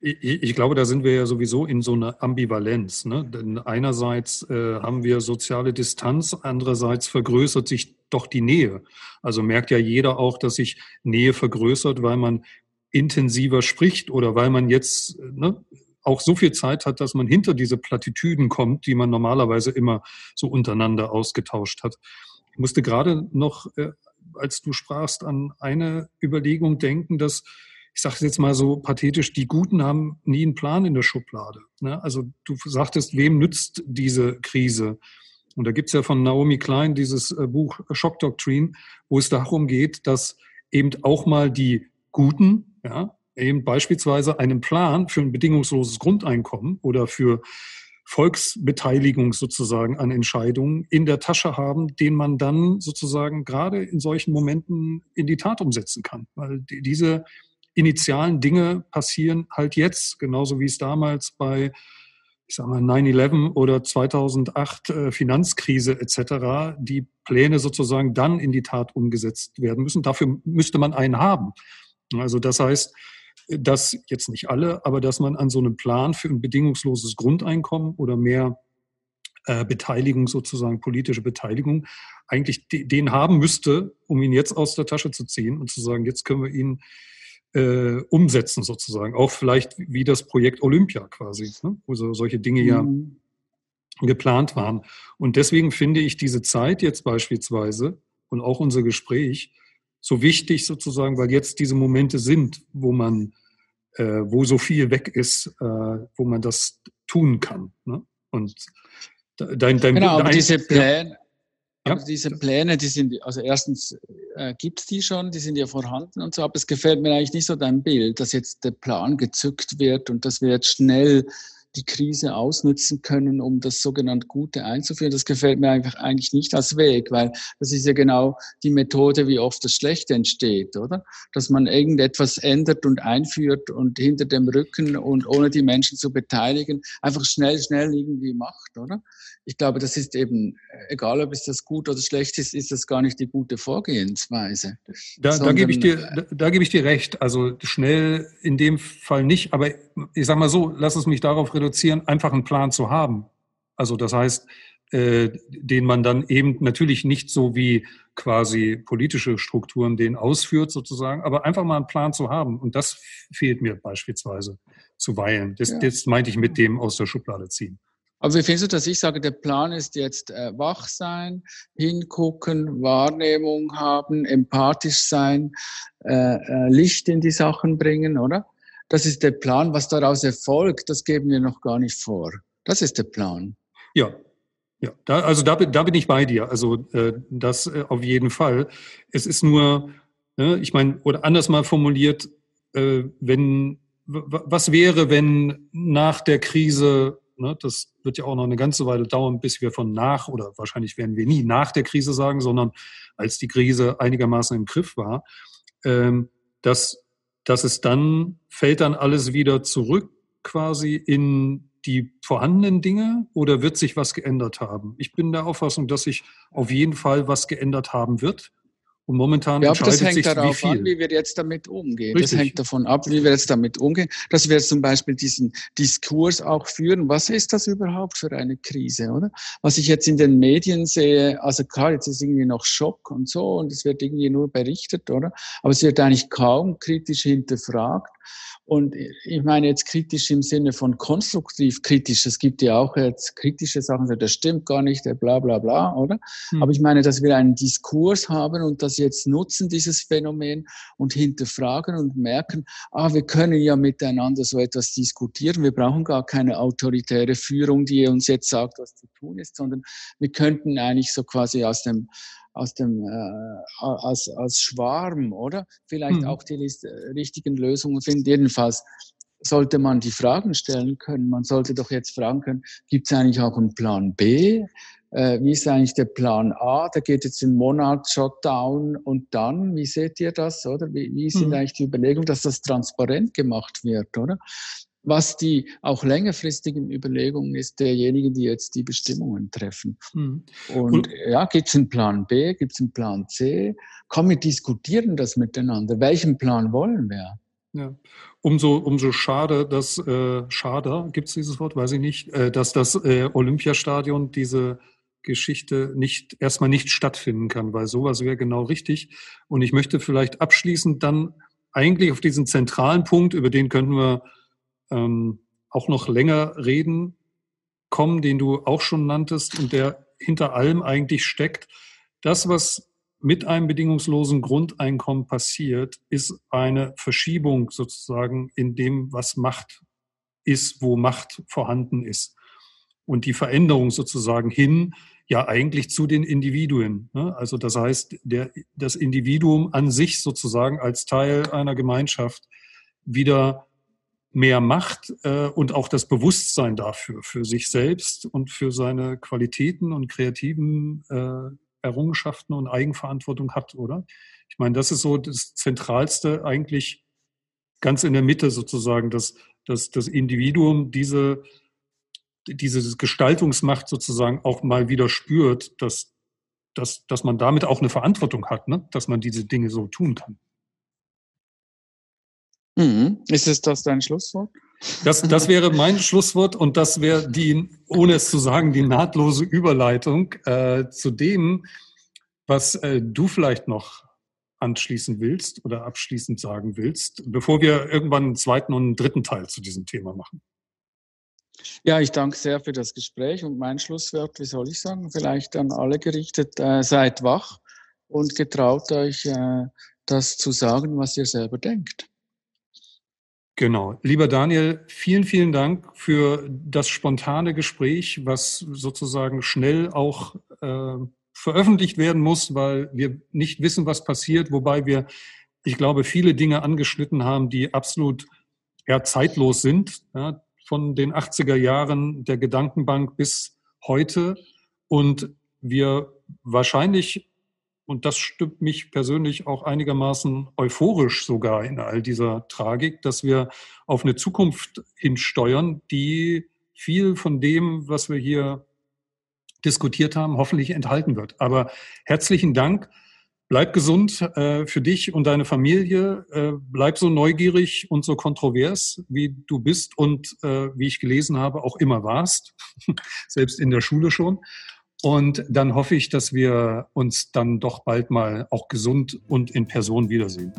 [SPEAKER 3] Ich, ich, glaube, da sind wir ja sowieso in so einer Ambivalenz. Ne? Denn einerseits äh, haben wir soziale Distanz, andererseits vergrößert sich doch die Nähe. Also merkt ja jeder auch, dass sich Nähe vergrößert, weil man intensiver spricht oder weil man jetzt ne, auch so viel Zeit hat, dass man hinter diese Plattitüden kommt, die man normalerweise immer so untereinander ausgetauscht hat. Ich musste gerade noch, äh, als du sprachst, an eine Überlegung denken, dass ich sage jetzt mal so pathetisch, die Guten haben nie einen Plan in der Schublade. Ne? Also du sagtest, wem nützt diese Krise? Und da gibt es ja von Naomi Klein dieses äh, Buch Shock Doctrine, wo es darum geht, dass eben auch mal die Guten, ja, eben beispielsweise einen Plan für ein bedingungsloses Grundeinkommen oder für Volksbeteiligung sozusagen an Entscheidungen in der Tasche haben, den man dann sozusagen gerade in solchen Momenten in die Tat umsetzen kann. Weil diese initialen Dinge passieren halt jetzt, genauso wie es damals bei ich sag mal 9-11 oder 2008 äh, Finanzkrise etc., die Pläne sozusagen dann in die Tat umgesetzt werden müssen. Dafür müsste man einen haben. Also das heißt, dass jetzt nicht alle, aber dass man an so einem Plan für ein bedingungsloses Grundeinkommen oder mehr äh, Beteiligung sozusagen, politische Beteiligung, eigentlich den haben müsste, um ihn jetzt aus der Tasche zu ziehen und zu sagen, jetzt können wir ihn äh, umsetzen sozusagen. Auch vielleicht wie das Projekt Olympia quasi, ne? wo so, solche Dinge ja mhm. geplant waren. Und deswegen finde ich diese Zeit jetzt beispielsweise und auch unser Gespräch so wichtig sozusagen, weil jetzt diese Momente sind, wo man, äh, wo so viel weg ist, äh, wo man das tun kann. Ne? Und
[SPEAKER 4] dein, dein genau, aber diese Pläne, ja. Also diese Pläne, die sind, also erstens äh, gibt es die schon, die sind ja vorhanden und so, aber es gefällt mir eigentlich nicht so dein Bild, dass jetzt der Plan gezückt wird und dass wir jetzt schnell die Krise ausnutzen können, um das sogenannte Gute einzuführen. Das gefällt mir einfach eigentlich nicht als Weg, weil das ist ja genau die Methode, wie oft das Schlechte entsteht, oder? Dass man irgendetwas ändert und einführt und hinter dem Rücken und ohne die Menschen zu beteiligen, einfach schnell, schnell irgendwie macht, oder? Ich glaube, das ist eben, egal ob es das gut oder schlecht ist, ist das gar nicht die gute Vorgehensweise.
[SPEAKER 3] Da, Sondern, da gebe ich dir, da, da gebe ich dir recht. Also schnell in dem Fall nicht, aber ich sage mal so, lass es mich darauf reduzieren, einfach einen Plan zu haben. Also das heißt, äh, den man dann eben natürlich nicht so wie quasi politische Strukturen den ausführt sozusagen, aber einfach mal einen Plan zu haben. Und das fehlt mir beispielsweise. zuweilen. Das,
[SPEAKER 4] Ja.
[SPEAKER 3] das meinte ich mit dem aus der Schublade ziehen.
[SPEAKER 4] Aber wie findest du das? Ich sage, der Plan ist jetzt äh, wach sein, hingucken, Wahrnehmung haben, empathisch sein, äh, äh, Licht in die Sachen bringen, oder? Das ist der Plan. Was daraus erfolgt, das geben wir noch gar nicht vor. Das ist der Plan.
[SPEAKER 3] Ja, ja, da, also da, da bin ich bei dir. Also äh, das äh, auf jeden Fall. Es ist nur, ne, ich meine, oder anders mal formuliert, äh, wenn was wäre, wenn nach der Krise, ne, das wird ja auch noch eine ganze Weile dauern, bis wir von nach oder wahrscheinlich werden wir nie nach der Krise sagen, sondern als die Krise einigermaßen im Griff war, ähm, dass dass es dann fällt dann alles wieder zurück quasi in die vorhandenen Dinge oder wird sich was geändert haben? Ich bin der Auffassung, dass sich auf jeden Fall was geändert haben wird. Und momentan
[SPEAKER 4] Ja, aber das hängt
[SPEAKER 3] wie
[SPEAKER 4] darauf
[SPEAKER 3] viel.
[SPEAKER 4] an, wie wir jetzt damit umgehen.
[SPEAKER 3] Richtig.
[SPEAKER 4] Das hängt davon ab, wie wir jetzt damit umgehen. Dass wir zum Beispiel diesen Diskurs auch führen. Was ist das überhaupt für eine Krise, oder? Was ich jetzt in den Medien sehe, also klar, jetzt ist irgendwie noch Schock und so und es wird irgendwie nur berichtet, oder? Aber es wird eigentlich kaum kritisch hinterfragt. Und ich meine jetzt kritisch im Sinne von konstruktiv kritisch. Es gibt ja auch jetzt kritische Sachen, das stimmt gar nicht, der bla bla bla, oder?
[SPEAKER 3] Hm.
[SPEAKER 4] Aber ich meine, dass wir einen Diskurs haben und das jetzt nutzen, dieses Phänomen, und hinterfragen und merken, ah, wir können ja miteinander so etwas diskutieren. Wir brauchen gar keine autoritäre Führung, die uns jetzt sagt, was zu tun ist, sondern wir könnten eigentlich so quasi aus dem aus dem äh, als, als Schwarm, oder? Vielleicht
[SPEAKER 3] Mhm.
[SPEAKER 4] auch die richtigen Lösungen finden. Jedenfalls sollte man die Fragen stellen können. Man sollte doch jetzt fragen können, gibt es eigentlich auch einen Plan B? Äh, wie ist eigentlich der Plan A? Da geht jetzt ein Monat Shutdown und dann, wie seht ihr das, oder? Wie, wie sind
[SPEAKER 3] Mhm.
[SPEAKER 4] eigentlich die Überlegungen, dass das transparent gemacht wird, oder? Was die auch längerfristigen Überlegungen ist derjenigen, die jetzt die Bestimmungen treffen.
[SPEAKER 3] Hm.
[SPEAKER 4] Und,
[SPEAKER 3] Und-
[SPEAKER 4] ja, gibt es einen Plan B, gibt es einen Plan C? Komm, wir diskutieren das miteinander. Welchen Plan wollen wir?
[SPEAKER 3] Ja. Umso, umso schade, dass äh, schade, gibt es dieses Wort, weiß ich nicht, äh, dass das äh, Olympiastadion diese Geschichte nicht erstmal nicht stattfinden kann, weil sowas wäre genau richtig. Und ich möchte vielleicht abschließend dann eigentlich auf diesen zentralen Punkt, über den könnten wir ähm, auch noch länger reden, kommen, den du auch schon nanntest und der hinter allem eigentlich steckt. Das, was mit einem bedingungslosen Grundeinkommen passiert, ist eine Verschiebung sozusagen in dem, was Macht ist, wo Macht vorhanden ist. Und die Veränderung sozusagen hin, ja eigentlich zu den Individuen. Ne? Also das heißt, der, das Individuum an sich sozusagen als Teil einer Gemeinschaft wieder mehr Macht äh, und auch das Bewusstsein dafür, für sich selbst und für seine Qualitäten und kreativen äh, Errungenschaften und Eigenverantwortung hat, oder? Ich meine, das ist so das Zentralste eigentlich ganz in der Mitte sozusagen, dass, dass das Individuum diese, diese Gestaltungsmacht sozusagen auch mal wieder spürt, dass, dass, dass man damit auch eine Verantwortung hat, ne? dass man diese Dinge so tun kann.
[SPEAKER 4] Mhm. Ist es das dein Schlusswort?
[SPEAKER 3] Das, das wäre mein Schlusswort und das wäre die, ohne es zu sagen, die nahtlose Überleitung äh, zu dem, was äh, du vielleicht noch anschließen willst oder abschließend sagen willst, bevor wir irgendwann einen zweiten und einen dritten Teil zu diesem Thema machen.
[SPEAKER 4] Ja, ich danke sehr für das Gespräch und mein Schlusswort, wie soll ich sagen, vielleicht an alle gerichtet, äh, seid wach und getraut euch, äh, das zu sagen, was ihr selber denkt.
[SPEAKER 3] Genau. Lieber Daniel, vielen, vielen Dank für das spontane Gespräch, was sozusagen schnell auch äh, veröffentlicht werden muss, weil wir nicht wissen, was passiert, wobei wir, ich glaube, viele Dinge angeschnitten haben, die absolut ja, zeitlos sind, ja, von den 80er Jahren der Gedankenbank bis heute. Und wir wahrscheinlich, und das stimmt mich persönlich auch einigermaßen euphorisch sogar in all dieser Tragik, dass wir auf eine Zukunft hinsteuern, die viel von dem, was wir hier diskutiert haben, hoffentlich enthalten wird. Aber herzlichen Dank. Bleib gesund äh, für dich und deine Familie. Äh, bleib so neugierig und so kontrovers, wie du bist und äh, wie ich gelesen habe, auch immer warst, selbst in der Schule schon. Und dann hoffe ich, dass wir uns dann doch bald mal auch gesund und in Person wiedersehen.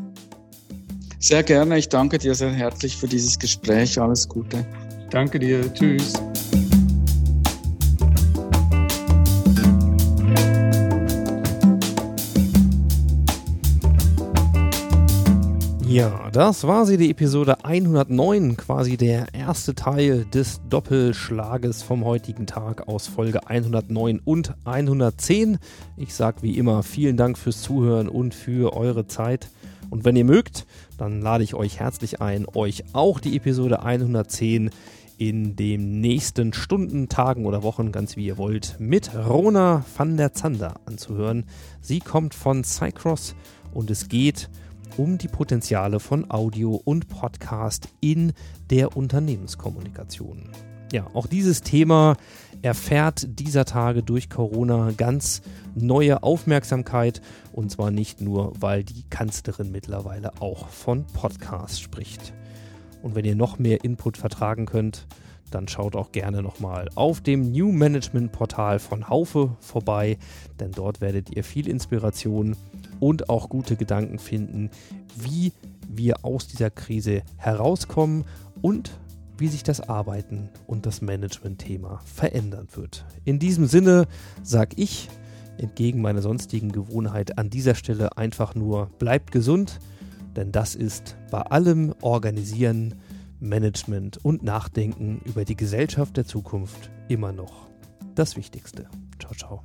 [SPEAKER 4] Sehr gerne. Ich danke dir sehr herzlich für dieses Gespräch. Alles Gute.
[SPEAKER 3] Danke dir. Tschüss.
[SPEAKER 1] Ja, das war sie, die Episode 109, quasi der erste Teil des Doppelschlages vom heutigen Tag aus Folge 109 und 110. Ich sage wie immer vielen Dank fürs Zuhören und für eure Zeit. Und wenn ihr mögt, dann lade ich euch herzlich ein, euch auch die Episode 110 in den nächsten Stunden, Tagen oder Wochen, ganz wie ihr wollt, mit Rona van der Zander anzuhören. Sie kommt von Cycross und es geht um um die Potenziale von Audio und Podcast in der Unternehmenskommunikation. Ja, auch dieses Thema erfährt dieser Tage durch Corona ganz neue Aufmerksamkeit und zwar nicht nur, weil die Kanzlerin mittlerweile auch von Podcasts spricht. Und wenn ihr noch mehr Input vertragen könnt, dann schaut auch gerne nochmal auf dem New Management Portal von Haufe vorbei, denn dort werdet ihr viel Inspiration und auch gute Gedanken finden, wie wir aus dieser Krise herauskommen und wie sich das Arbeiten und das Management-Thema verändern wird. In diesem Sinne sage ich, entgegen meiner sonstigen Gewohnheit, an dieser Stelle einfach nur, bleibt gesund, denn das ist bei allem Organisieren, Management und Nachdenken über die Gesellschaft der Zukunft immer noch das Wichtigste. Ciao, ciao.